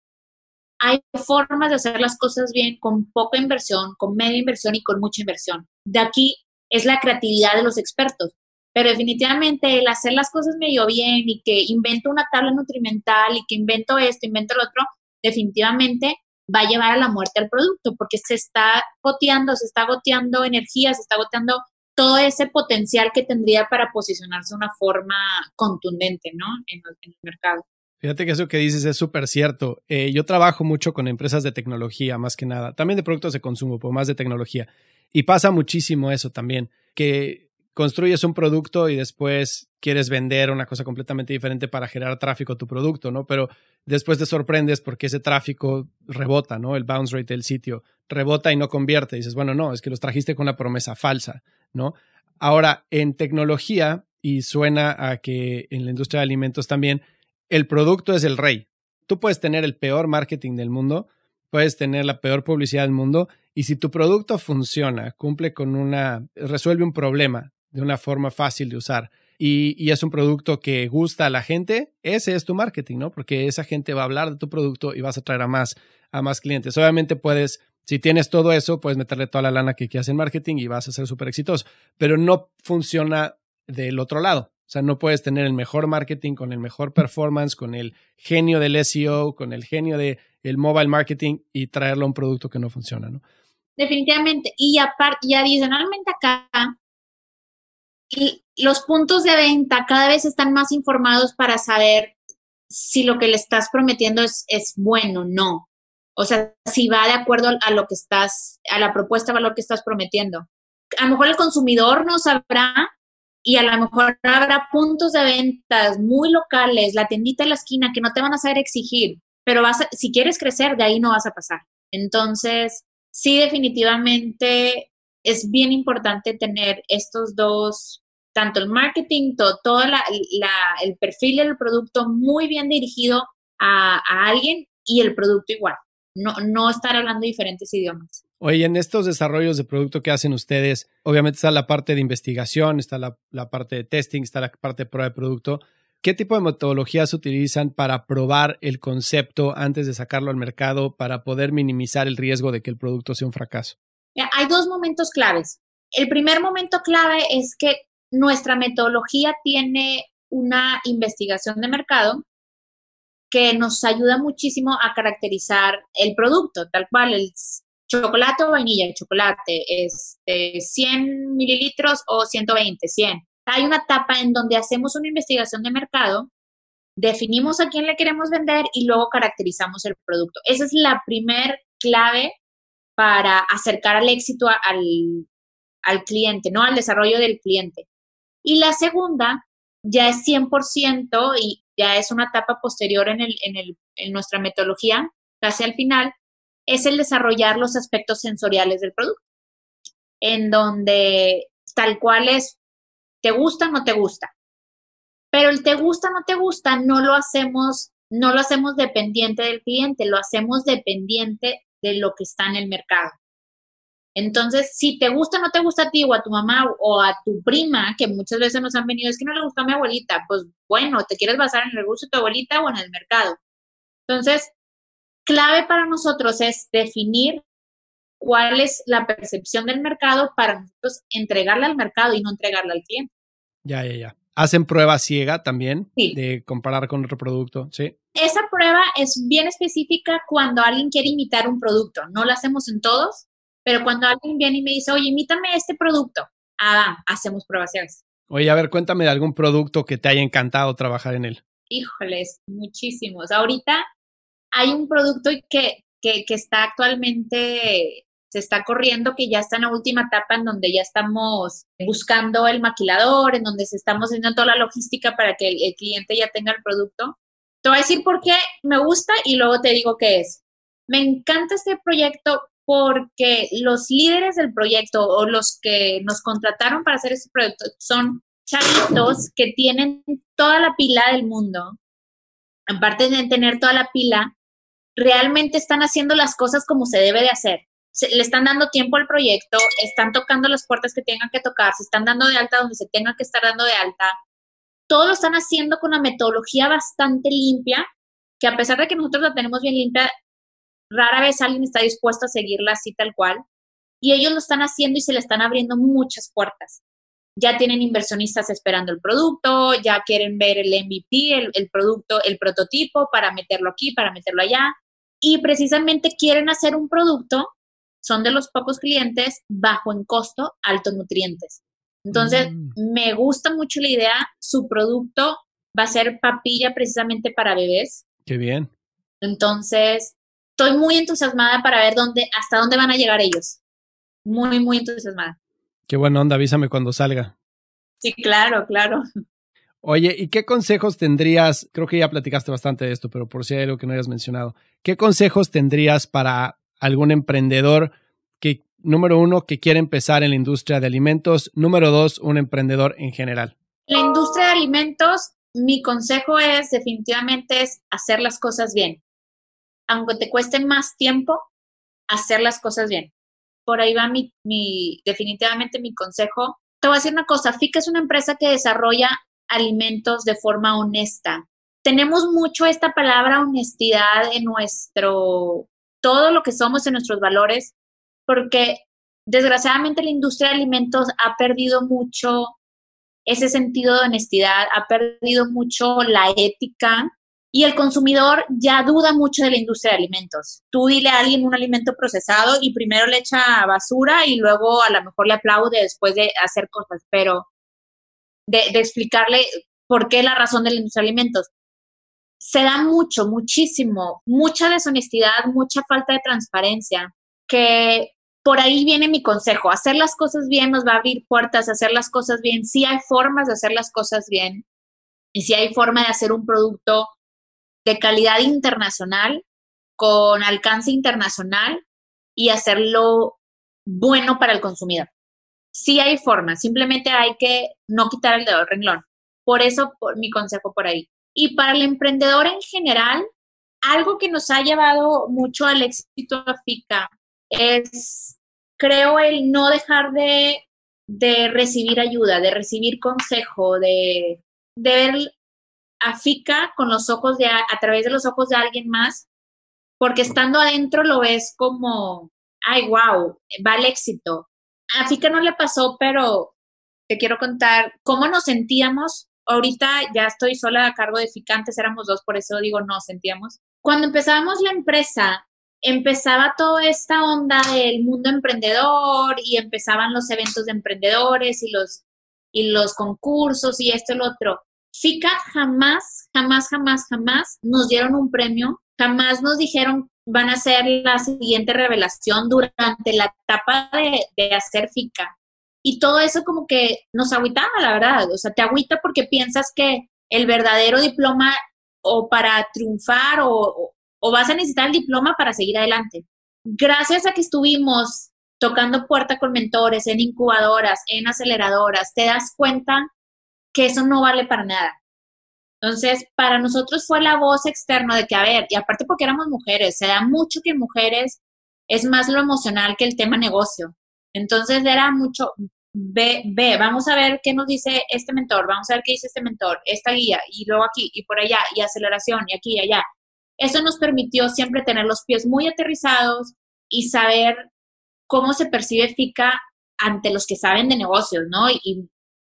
Hay formas de hacer las cosas bien con poca inversión, con media inversión y con mucha inversión. De aquí es la creatividad de los expertos. Pero definitivamente el hacer las cosas medio bien y que invento una tabla nutrimental y que invento esto, invento lo otro, definitivamente va a llevar a la muerte al producto porque se está goteando, se está goteando energía, se está goteando todo ese potencial que tendría para posicionarse de una forma contundente, ¿no? En, el mercado. Fíjate que eso que dices es súper cierto. Eh, yo trabajo mucho con empresas de tecnología, más que nada, también de productos de consumo, pero más de tecnología. Y pasa muchísimo eso también, que construyes un producto y después quieres vender una cosa completamente diferente para generar tráfico a tu producto, ¿no? Pero después te sorprendes porque ese tráfico rebota, ¿no? El bounce rate del sitio rebota y no convierte. Dices, bueno, no, es que los trajiste con una promesa falsa. ¿no? Ahora, en tecnología, y suena a que en la industria de alimentos también, el producto es el rey. Tú puedes tener el peor marketing del mundo, puedes tener la peor publicidad del mundo, y si tu producto funciona, cumple con una, resuelve un problema de una forma fácil de usar, y, y, es un producto que gusta a la gente, ese es tu marketing, ¿no? Porque esa gente va a hablar de tu producto y vas a traer a más, a más clientes. Obviamente puedes si tienes todo eso, puedes meterle toda la lana que quieras en marketing y vas a ser súper exitoso, pero no funciona del otro lado. O sea, no puedes tener el mejor marketing con el mejor performance, con el genio del SEO, con el genio del el mobile marketing y traerlo a un producto que no funciona, ¿no? Definitivamente. Y, aparte, y adicionalmente acá, los puntos de venta cada vez están más informados para saber si lo que le estás prometiendo es, es bueno o no. O sea, si va de acuerdo a lo que estás, a la propuesta de valor que estás prometiendo. A lo mejor el consumidor no sabrá y a lo mejor habrá puntos de ventas muy locales, la tiendita en la esquina que no te van a saber exigir, pero vas si quieres crecer, de ahí no vas a pasar. Entonces, sí, definitivamente es bien importante tener estos dos, tanto el marketing, todo, el perfil del producto muy bien dirigido a alguien y el producto igual no, no estar hablando diferentes idiomas. Oye, en estos desarrollos de producto que hacen ustedes, obviamente está la parte de investigación, está la, parte de testing, está la parte de prueba de producto. ¿Qué tipo de metodologías utilizan para probar el concepto antes de sacarlo al mercado para poder minimizar el riesgo de que el producto sea un fracaso? Hay dos momentos claves. El primer momento clave es que nuestra metodología tiene una investigación de mercado que nos ayuda muchísimo a caracterizar el producto, tal cual, el chocolate o vainilla, el chocolate, este, 100 mililitros o 120, 100. Hay una etapa en donde hacemos una investigación de mercado, definimos a quién le queremos vender y luego caracterizamos el producto. Esa es la primer clave para acercar al éxito al, al cliente, ¿no? Al desarrollo del cliente. Y la segunda ya es 100% y ya es una etapa posterior en, el, en, el, en nuestra metodología, casi al final, es el desarrollar los aspectos sensoriales del producto. en donde tal cual es, te gusta o no te gusta. Pero el te gusta o no te gusta no lo hacemos, no lo hacemos dependiente del cliente, lo hacemos dependiente de lo que está en el mercado. Entonces, si te gusta o no te gusta a ti o a tu mamá o a tu prima, que muchas veces nos han venido, es que no le gusta a mi abuelita, pues bueno, te quieres basar en el gusto de tu abuelita o en el mercado. Entonces, clave para nosotros es definir cuál es la percepción del mercado para nosotros entregarla al mercado y no entregarla al cliente. Ya, ya, ya. Hacen prueba ciega también de comparar con otro producto, ¿sí? Esa prueba es bien específica cuando alguien quiere imitar un producto. No la hacemos en todos, pero cuando alguien viene y me dice, oye, imítame este producto, ah, hacemos pruebas ciegas. Oye, a ver, cuéntame de algún producto que te haya encantado trabajar en él. Híjoles, muchísimos. Ahorita hay un producto que, que, que está actualmente se está corriendo, que ya está en la última etapa en donde ya estamos buscando el maquilador, en donde se estamos haciendo toda la logística para que el, cliente ya tenga el producto. Te voy a decir por qué me gusta y luego te digo qué es. Me encanta este proyecto porque los líderes del proyecto o los que nos contrataron para hacer este proyecto son chavitos que tienen toda la pila del mundo. Aparte de tener toda la pila, realmente están haciendo las cosas como se debe de hacer le están dando tiempo al proyecto, están tocando las puertas que tengan que tocar, se están dando de alta donde se tenga que estar dando de alta. Todo lo están haciendo con una metodología bastante limpia, que a pesar de que nosotros la tenemos bien limpia, rara vez alguien está dispuesto a seguirla así tal cual. Y ellos lo están haciendo y se le están abriendo muchas puertas. Ya tienen inversionistas esperando el producto, ya quieren ver el MVP, el, el producto, el prototipo para meterlo aquí, para meterlo allá. Y precisamente quieren hacer un producto son de los pocos clientes bajo en costo, alto nutrientes. Entonces, mm. me gusta mucho la idea. Su producto va a ser papilla precisamente para bebés. Qué bien. Entonces, estoy muy entusiasmada para ver dónde, hasta dónde van a llegar ellos. Muy, muy entusiasmada. Qué buena onda, avísame cuando salga. Sí, claro, claro. Oye, ¿y qué consejos tendrías? Creo que ya platicaste bastante de esto, pero por si hay algo que no hayas mencionado. ¿Qué consejos tendrías para algún emprendedor que, número uno, que quiere empezar en la industria de alimentos, número dos, un emprendedor en general? La industria de alimentos, mi consejo es definitivamente es hacer las cosas bien. Aunque te cueste más tiempo, hacer las cosas bien. Por ahí va mi, mi definitivamente mi consejo. Te voy a decir una cosa, FICA es una empresa que desarrolla alimentos de forma honesta. Tenemos mucho esta palabra honestidad en nuestro todo lo que somos en nuestros valores, porque desgraciadamente la industria de alimentos ha perdido mucho ese sentido de honestidad, ha perdido mucho la ética y el consumidor ya duda mucho de la industria de alimentos. Tú dile a alguien un alimento procesado y primero le echa basura y luego a lo mejor le aplaude después de hacer cosas, pero de, de explicarle por qué la razón de la industria de alimentos se da mucho, muchísimo, mucha deshonestidad, mucha falta de transparencia, que por ahí viene mi consejo, hacer las cosas bien nos va a abrir puertas, hacer las cosas bien, sí hay formas de hacer las cosas bien y sí hay forma de hacer un producto de calidad internacional, con alcance internacional y hacerlo bueno para el consumidor. Sí hay forma, simplemente hay que no quitar el dedo del renglón. Por eso, por mi consejo por ahí. Y para el emprendedor en general, algo que nos ha llevado mucho al éxito a FICA es, creo, el no dejar de, recibir ayuda, de recibir consejo, de, ver a FICA con los ojos de, a, través de los ojos de alguien más, porque estando adentro lo ves como, ay, wow, va el éxito. A FICA no le pasó, pero te quiero contar cómo nos sentíamos ahorita ya estoy sola a cargo de Ficantes, éramos dos, por eso digo no, sentíamos. Cuando empezábamos la empresa, empezaba toda esta onda del mundo emprendedor y empezaban los eventos de emprendedores y los, y los concursos y esto y lo otro. FICA jamás, jamás, jamás, jamás nos dieron un premio, jamás nos dijeron van a ser la siguiente revelación durante la etapa de, de hacer FICA. Y todo eso como que nos agüitaba, la verdad. O sea, te agüita porque piensas que el verdadero diploma o para triunfar o, o, vas a necesitar el diploma para seguir adelante. Gracias a que estuvimos tocando puerta con mentores, en incubadoras, en aceleradoras, te das cuenta que eso no vale para nada. Entonces, para nosotros fue la voz externa de que, a ver, y aparte porque éramos mujeres, se da mucho que mujeres es más lo emocional que el tema negocio. Entonces era mucho, ve, ve, vamos a ver qué nos dice este mentor, vamos a ver qué dice este mentor, esta guía, y luego aquí, y por allá, y aceleración, y aquí y allá. Eso nos permitió siempre tener los pies muy aterrizados y saber cómo se percibe FICA ante los que saben de negocios, ¿no? Y,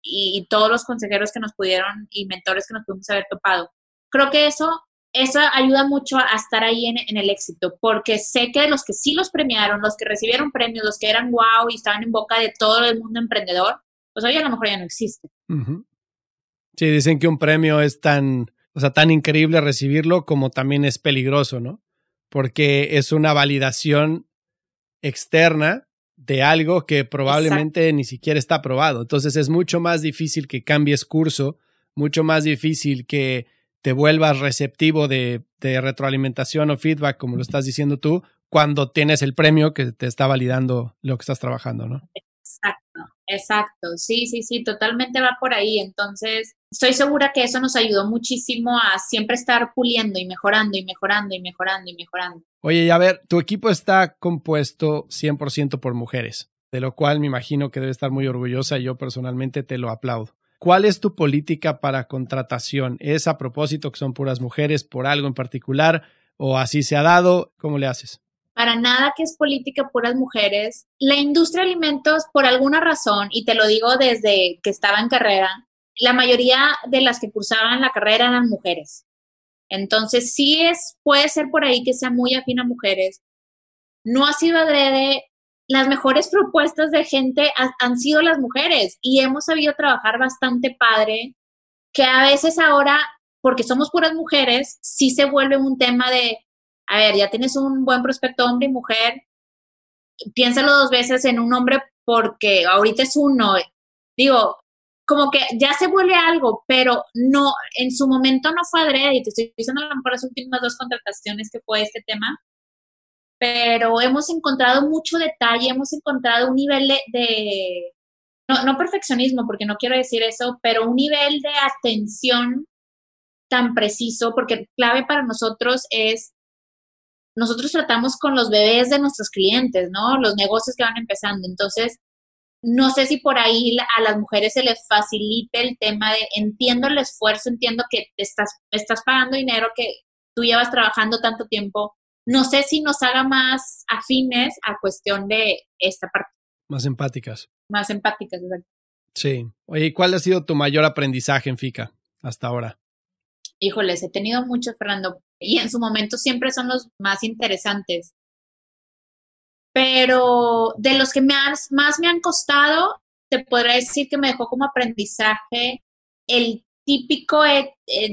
y, todos los consejeros que nos pudieron y mentores que nos pudimos haber topado. Creo que eso, eso ayuda mucho a estar ahí en, el éxito, porque sé que los que sí los premiaron, los que recibieron premios, los que eran wow y estaban en boca de todo el mundo emprendedor, pues hoy a lo mejor ya no existe. Sí, dicen que un premio es tan, o sea, tan increíble recibirlo como también es peligroso, ¿no? Porque es una validación externa de algo que probablemente ni siquiera está aprobado. Entonces es mucho más difícil que cambies curso, mucho más difícil que te vuelvas receptivo de, de, retroalimentación o feedback, como lo estás diciendo tú, cuando tienes el premio que te está validando lo que estás trabajando, ¿no? Exacto, exacto. Sí, sí, sí, totalmente va por ahí. Entonces, estoy segura que eso nos ayudó muchísimo a siempre estar puliendo y mejorando y mejorando y mejorando y mejorando. Oye, y a ver, tu equipo está compuesto 100% por mujeres, de lo cual me imagino que debe estar muy orgullosa y yo personalmente te lo aplaudo. ¿Cuál es tu política para contratación? ¿Es a propósito que son puras mujeres por algo en particular o así se ha dado? ¿Cómo le haces? para nada que es política puras mujeres. La industria de alimentos, por alguna razón, y te lo digo desde que estaba en carrera, la mayoría de las que cursaban la carrera eran mujeres. Entonces, sí es, puede ser por ahí que sea muy afín a mujeres. No ha sido adrede. Las mejores propuestas de gente han sido las mujeres y hemos sabido trabajar bastante padre, que a veces ahora, porque somos puras mujeres, sí se vuelve un tema de, a ver, ya tienes un buen prospecto hombre y mujer, piénsalo dos veces en un hombre porque ahorita es uno. Digo, como que ya se vuelve algo, pero no, en su momento no fue adrede, y te estoy diciendo a lo mejor las últimas dos contrataciones que fue este tema, pero hemos encontrado mucho detalle, hemos encontrado un nivel de, no, no perfeccionismo, porque no quiero decir eso, pero un nivel de atención tan preciso, porque clave para nosotros es nosotros tratamos con los bebés de nuestros clientes, ¿no? Los negocios que van empezando. Entonces, no sé si por ahí a las mujeres se les facilite el tema de entiendo el esfuerzo, entiendo que te estás, estás pagando dinero que tú llevas trabajando tanto tiempo. No sé si nos haga más afines a cuestión de esta parte. Más empáticas. Más empáticas, exacto. Sí. Oye, ¿cuál ha sido tu mayor aprendizaje en FICA hasta ahora? Híjoles, he tenido mucho, Fernando y en su momento siempre son los más interesantes. Pero de los que más me han costado, te podría decir que me dejó como aprendizaje el típico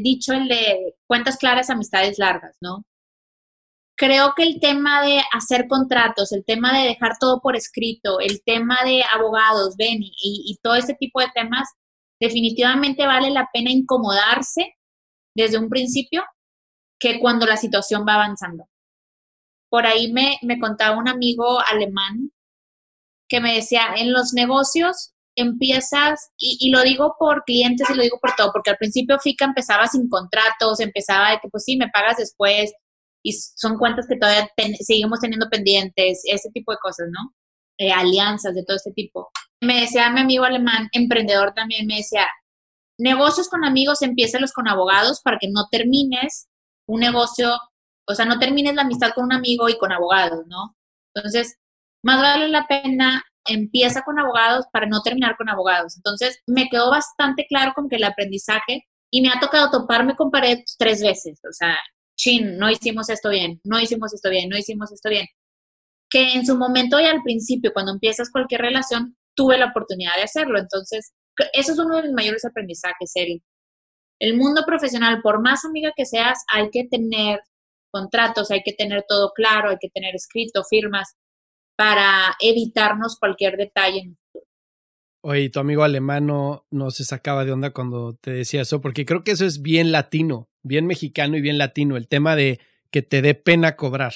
dicho, el de cuentas claras, amistades largas, ¿no? Creo que el tema de hacer contratos, el tema de dejar todo por escrito, el tema de abogados, ven, y, y todo este tipo de temas, definitivamente vale la pena incomodarse desde un principio que cuando la situación va avanzando. Por ahí me, me contaba un amigo alemán que me decía, en los negocios empiezas, y, lo digo por clientes y lo digo por todo, porque al principio FICA empezaba sin contratos, empezaba de que pues sí, me pagas después, y son cuentas que todavía seguimos teniendo pendientes, ese tipo de cosas, ¿no? Eh, alianzas de todo este tipo. Me decía mi amigo alemán, emprendedor también, me decía, negocios con amigos, los con abogados para que no termines un negocio, o sea, no termines la amistad con un amigo y con abogados, ¿no? Entonces, más vale la pena empieza con abogados para no terminar con abogados. Entonces, me quedó bastante claro como que el aprendizaje y me ha tocado toparme con pared tres veces, o sea, chin, no hicimos esto bien, no hicimos esto bien, no hicimos esto bien. Que en su momento y al principio, cuando empiezas cualquier relación, tuve la oportunidad de hacerlo. Entonces, eso es uno de mis mayores aprendizajes, el el mundo profesional, por más amiga que seas, hay que tener contratos, hay que tener todo claro, hay que tener escrito, firmas, para evitarnos cualquier detalle. Oye, tu amigo alemán no, se sacaba de onda cuando te decía eso, porque creo que eso es bien latino, bien mexicano y bien latino, el tema de que te dé pena cobrar.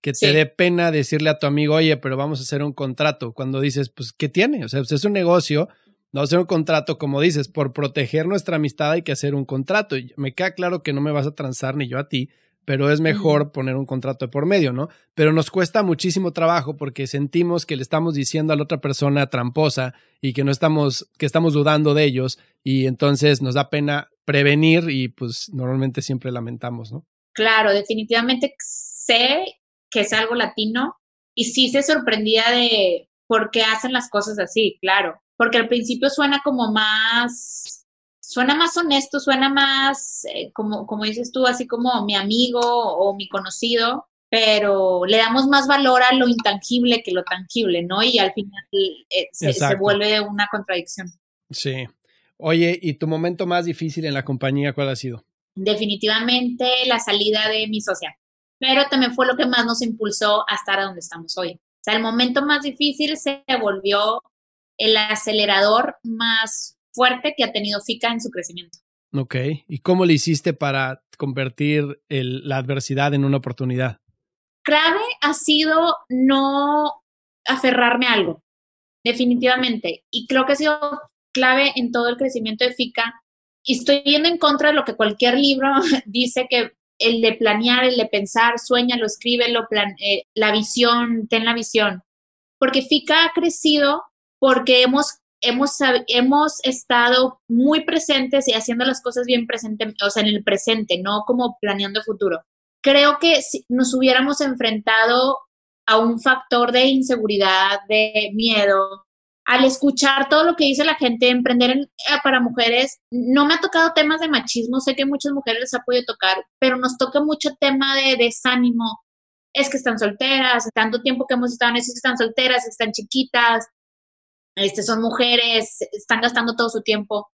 que te dé pena decirle a tu amigo, oye, pero vamos a hacer un contrato. Cuando dices, pues, ¿qué tiene? O sea, pues, es un negocio, vamos a hacer un contrato, como dices, por proteger nuestra amistad hay que hacer un contrato. Y me queda claro que no me vas a transar ni yo a ti, pero es mejor poner un contrato de por medio, ¿no? Pero nos cuesta muchísimo trabajo porque sentimos que le estamos diciendo a la otra persona tramposa y que no estamos, que estamos dudando de ellos y entonces nos da pena prevenir y pues normalmente siempre lamentamos, ¿no? Claro, definitivamente sé que es algo latino y sí se sorprendía de por qué hacen las cosas así, claro, porque al principio suena como más suena más honesto, suena más, eh, como, como dices tú, así como mi amigo o mi conocido, pero le damos más valor a lo intangible que lo tangible, ¿no? Y al final eh, se, se, vuelve una contradicción. Sí. Oye, ¿y tu momento más difícil en la compañía cuál ha sido? Definitivamente la salida de mi socia, pero también fue lo que más nos impulsó a estar a donde estamos hoy. O sea, el momento más difícil se volvió el acelerador más fuerte que ha tenido FICA en su crecimiento. Ok, ¿y cómo le hiciste para convertir la adversidad en una oportunidad? Clave ha sido no aferrarme a algo, definitivamente. Y creo que ha sido clave en todo el crecimiento de FICA. Y estoy yendo en contra de lo que cualquier libro <laughs> dice que el de planear, el de pensar, sueña, lo escribe, lo plan, eh, la visión, ten la visión. Porque FICA ha crecido porque hemos hemos, hemos estado muy presentes y haciendo las cosas bien presente, o sea, en el presente, no como planeando futuro. Creo que si nos hubiéramos enfrentado a un factor de inseguridad, de miedo, al escuchar todo lo que dice la gente, emprender eh, para mujeres, no me ha tocado temas de machismo, sé que muchas mujeres les ha podido tocar, pero nos toca mucho tema de desánimo, es que están solteras, tanto tiempo que hemos estado en eso, es que están solteras, están chiquitas, este, son mujeres, están gastando todo su tiempo.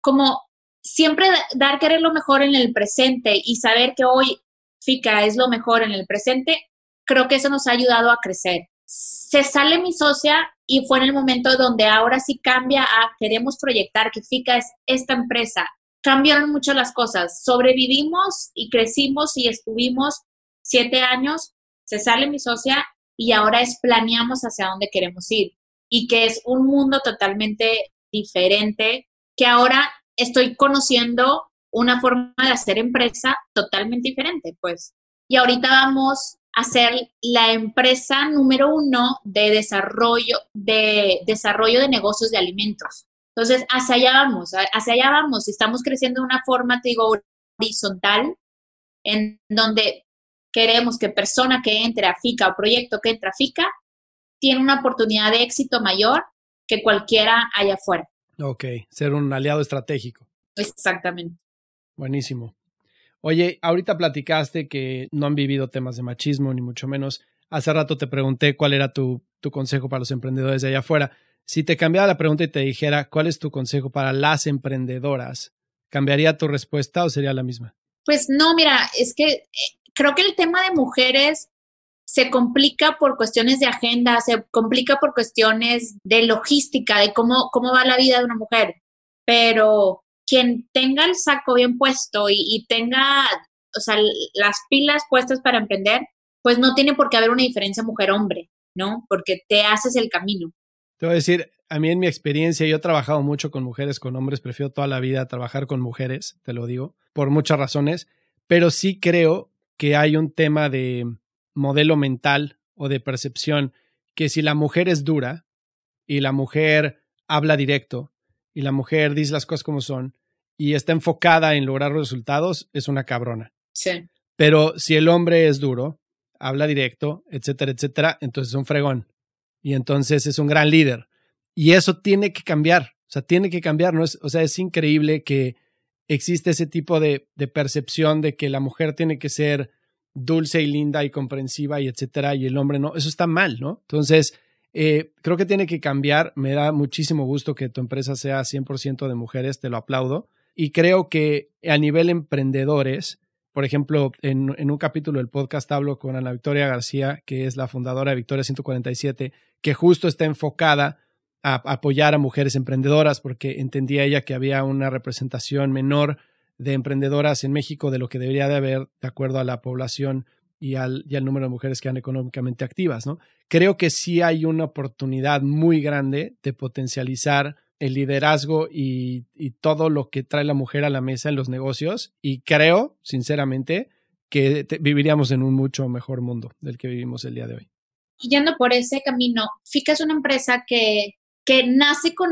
Como siempre dar querer lo mejor en el presente y saber que hoy FICA es lo mejor en el presente, creo que eso nos ha ayudado a crecer. Se sale mi socia y fue en el momento donde ahora sí cambia a queremos proyectar que FICA es esta empresa. Cambiaron mucho las cosas. Sobrevivimos y crecimos y estuvimos siete años. Se sale mi socia y ahora es planeamos hacia dónde queremos ir y que es un mundo totalmente diferente, que ahora estoy conociendo una forma de hacer empresa totalmente diferente, pues. Y ahorita vamos a ser la empresa número uno de desarrollo de, desarrollo de negocios de alimentos. Entonces, hacia allá vamos, hacia allá vamos. Estamos creciendo de una forma, te digo, horizontal, en donde queremos que persona que entre a FICA o proyecto que entre a FICA tiene una oportunidad de éxito mayor que cualquiera allá afuera. Ok, ser un aliado estratégico. Exactamente. Buenísimo. Oye, ahorita platicaste que no han vivido temas de machismo, ni mucho menos. Hace rato te pregunté cuál era tu, tu consejo para los emprendedores de allá afuera. Si te cambiara la pregunta y te dijera cuál es tu consejo para las emprendedoras, ¿cambiaría tu respuesta o sería la misma? Pues no, mira, es que eh, creo que el tema de mujeres se complica por cuestiones de agenda, se complica por cuestiones de logística, de cómo, cómo va la vida de una mujer. Pero quien tenga el saco bien puesto y, tenga, o sea, las pilas puestas para emprender, pues no tiene por qué haber una diferencia mujer-hombre, ¿no? Porque te haces el camino. Te voy a decir, a mí en mi experiencia, yo he trabajado mucho con mujeres, con hombres, prefiero toda la vida trabajar con mujeres, te lo digo, por muchas razones, pero sí creo que hay un tema de, modelo mental o de percepción que si la mujer es dura y la mujer habla directo y la mujer dice las cosas como son y está enfocada en lograr resultados, es una cabrona. Sí. Pero si el hombre es duro, habla directo, etcétera, etcétera, entonces es un fregón. Y entonces es un gran líder. Y eso tiene que cambiar. O sea, tiene que cambiar. ¿no? Es, o sea, es increíble que existe ese tipo de, de percepción de que la mujer tiene que ser dulce y linda y comprensiva y etcétera, y el hombre no, eso está mal, ¿no? Entonces, eh, creo que tiene que cambiar. Me da muchísimo gusto que tu empresa sea 100% de mujeres, te lo aplaudo. Y creo que a nivel emprendedores, por ejemplo, en, en, un capítulo del podcast hablo con Ana Victoria García, que es la fundadora de Victoria 147, que justo está enfocada a apoyar a mujeres emprendedoras porque entendía ella que había una representación menor de emprendedoras en México de lo que debería de haber de acuerdo a la población y al, y al número de mujeres que eran económicamente activas, ¿no? Creo que sí hay una oportunidad muy grande de potencializar el liderazgo y, y, todo lo que trae la mujer a la mesa en los negocios y creo, sinceramente, que viviríamos en un mucho mejor mundo del que vivimos el día de hoy. Yendo por ese camino, FICA es una empresa que, que nace con,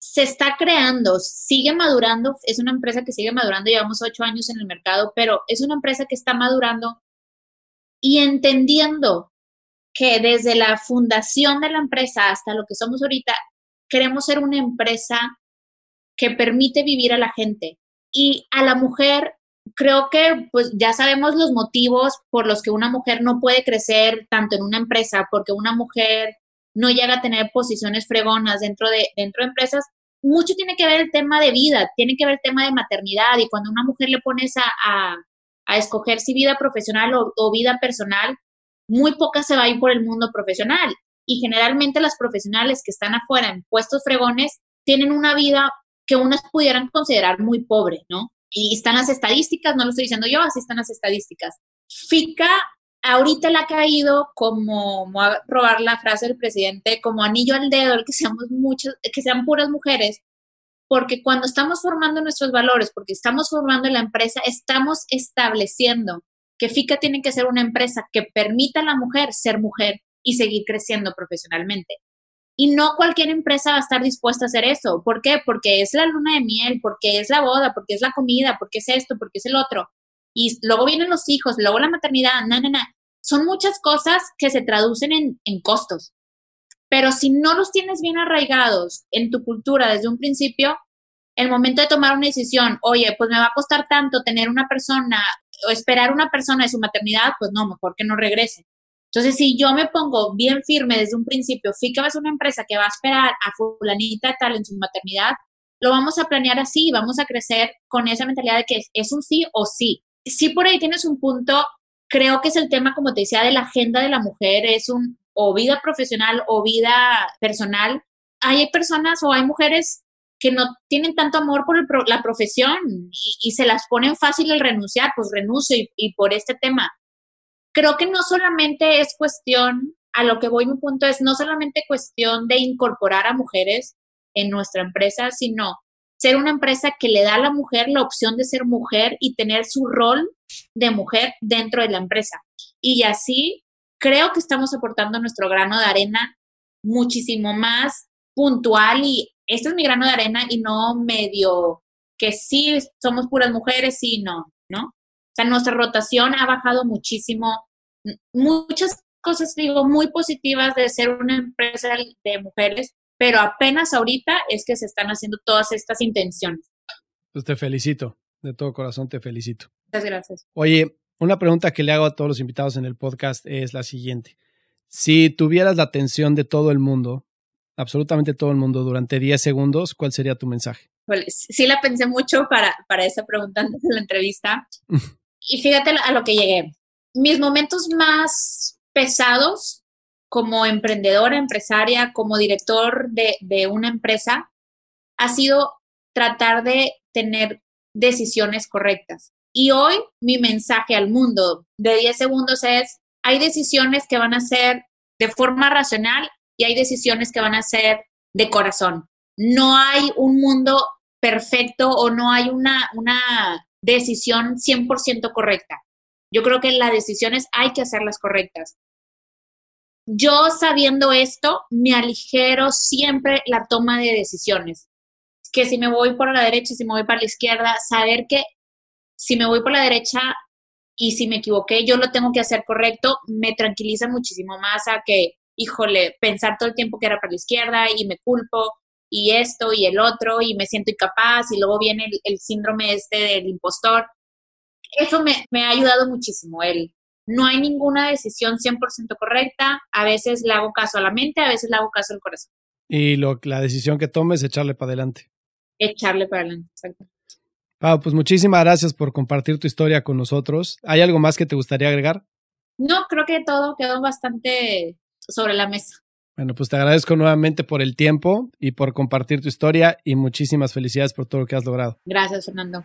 se está creando, sigue madurando, es una empresa que sigue madurando, llevamos ocho años en el mercado, pero es una empresa que está madurando y entendiendo que desde la fundación de la empresa hasta lo que somos ahorita, queremos ser una empresa que permite vivir a la gente. Y a la mujer, creo que pues ya sabemos los motivos por los que una mujer no puede crecer tanto en una empresa, porque una mujer no llega a tener posiciones fregonas dentro de, dentro de empresas. Mucho tiene que ver el tema de vida, tiene que ver el tema de maternidad y cuando una mujer le pones a, a, escoger si vida profesional o, o vida personal, muy poca se va a ir por el mundo profesional y generalmente las profesionales que están afuera en puestos fregones tienen una vida que unas pudieran considerar muy pobre, ¿no? Y están las estadísticas, no lo estoy diciendo yo, así están las estadísticas. FICA ahorita le ha caído como, voy a probar la frase del presidente, como anillo al dedo, el que seamos muchas, que sean puras mujeres, porque cuando estamos formando nuestros valores, porque estamos formando la empresa, estamos estableciendo que FICA tiene que ser una empresa que permita a la mujer ser mujer, y seguir creciendo profesionalmente. Y no cualquier empresa va a estar dispuesta a hacer eso. ¿Por qué? Porque es la luna de miel, porque es la boda, porque es la comida, porque es esto, porque es el otro. Y luego vienen los hijos, luego la maternidad, na, na, na. Son muchas cosas que se traducen en, en costos. Pero si no los tienes bien arraigados en tu cultura desde un principio, el momento de tomar una decisión, oye, pues me va a costar tanto tener una persona o esperar una persona de su maternidad, pues no, mejor que no regrese. Entonces, si yo me pongo bien firme desde un principio, FICA es una empresa que va a esperar a fulanita tal en su maternidad, lo vamos a planear así, vamos a crecer con esa mentalidad de que es, un sí o sí. Si por ahí tienes un punto, creo que es el tema, como te decía, de la agenda de la mujer, es un o vida profesional o vida personal. Hay personas o hay mujeres que no tienen tanto amor por la profesión y, se las ponen fácil el renunciar, pues renuncio y por este tema creo que no solamente es cuestión, a lo que voy mi punto es no solamente cuestión de incorporar a mujeres en nuestra empresa, sino ser una empresa que le da a la mujer la opción de ser mujer y tener su rol de mujer dentro de la empresa. Y así creo que estamos aportando nuestro grano de arena muchísimo más puntual y este es mi grano de arena y no medio que sí somos puras mujeres, sí, no, ¿no? O sea, nuestra rotación ha bajado muchísimo. Muchas cosas, digo, muy positivas de ser una empresa de mujeres, pero apenas ahorita es que se están haciendo todas estas intenciones. Pues te felicito, de todo corazón te felicito. Muchas gracias. Oye, una pregunta que le hago a todos los invitados en el podcast es la siguiente. Si tuvieras la atención de todo el mundo, absolutamente todo el mundo, durante 10 segundos, ¿cuál sería tu mensaje? sí la pensé mucho para, para esa pregunta antes de la entrevista. <laughs> Y fíjate a lo que llegué. Mis momentos más pesados como emprendedora, empresaria, como director de, una empresa, ha sido tratar de tener decisiones correctas. Y hoy mi mensaje al mundo de 10 segundos es, hay decisiones que van a ser de forma racional y hay decisiones que van a ser de corazón. No hay un mundo perfecto o no hay una, una decisión 100% correcta. Yo creo que las decisiones hay que hacerlas correctas. Yo sabiendo esto, me aligero siempre la toma de decisiones. Que si me voy por la derecha, si me voy para la izquierda, saber que si me voy por la derecha y si me equivoqué, yo lo tengo que hacer correcto, me tranquiliza muchísimo más a que, híjole, pensar todo el tiempo que era para la izquierda y me culpo y esto y el otro y me siento incapaz y luego viene el, síndrome este del impostor. Eso me, me, ha ayudado muchísimo. El, no hay ninguna decisión 100% correcta. A veces le hago caso a la mente, a veces le hago caso al corazón. Y lo, la decisión que tomes es echarle para adelante. Echarle para adelante, exacto. Pau, pues muchísimas gracias por compartir tu historia con nosotros. ¿Hay algo más que te gustaría agregar? No, creo que todo quedó bastante sobre la mesa. Bueno, pues te agradezco nuevamente por el tiempo y por compartir tu historia y muchísimas felicidades por todo lo que has logrado. Gracias, Fernando.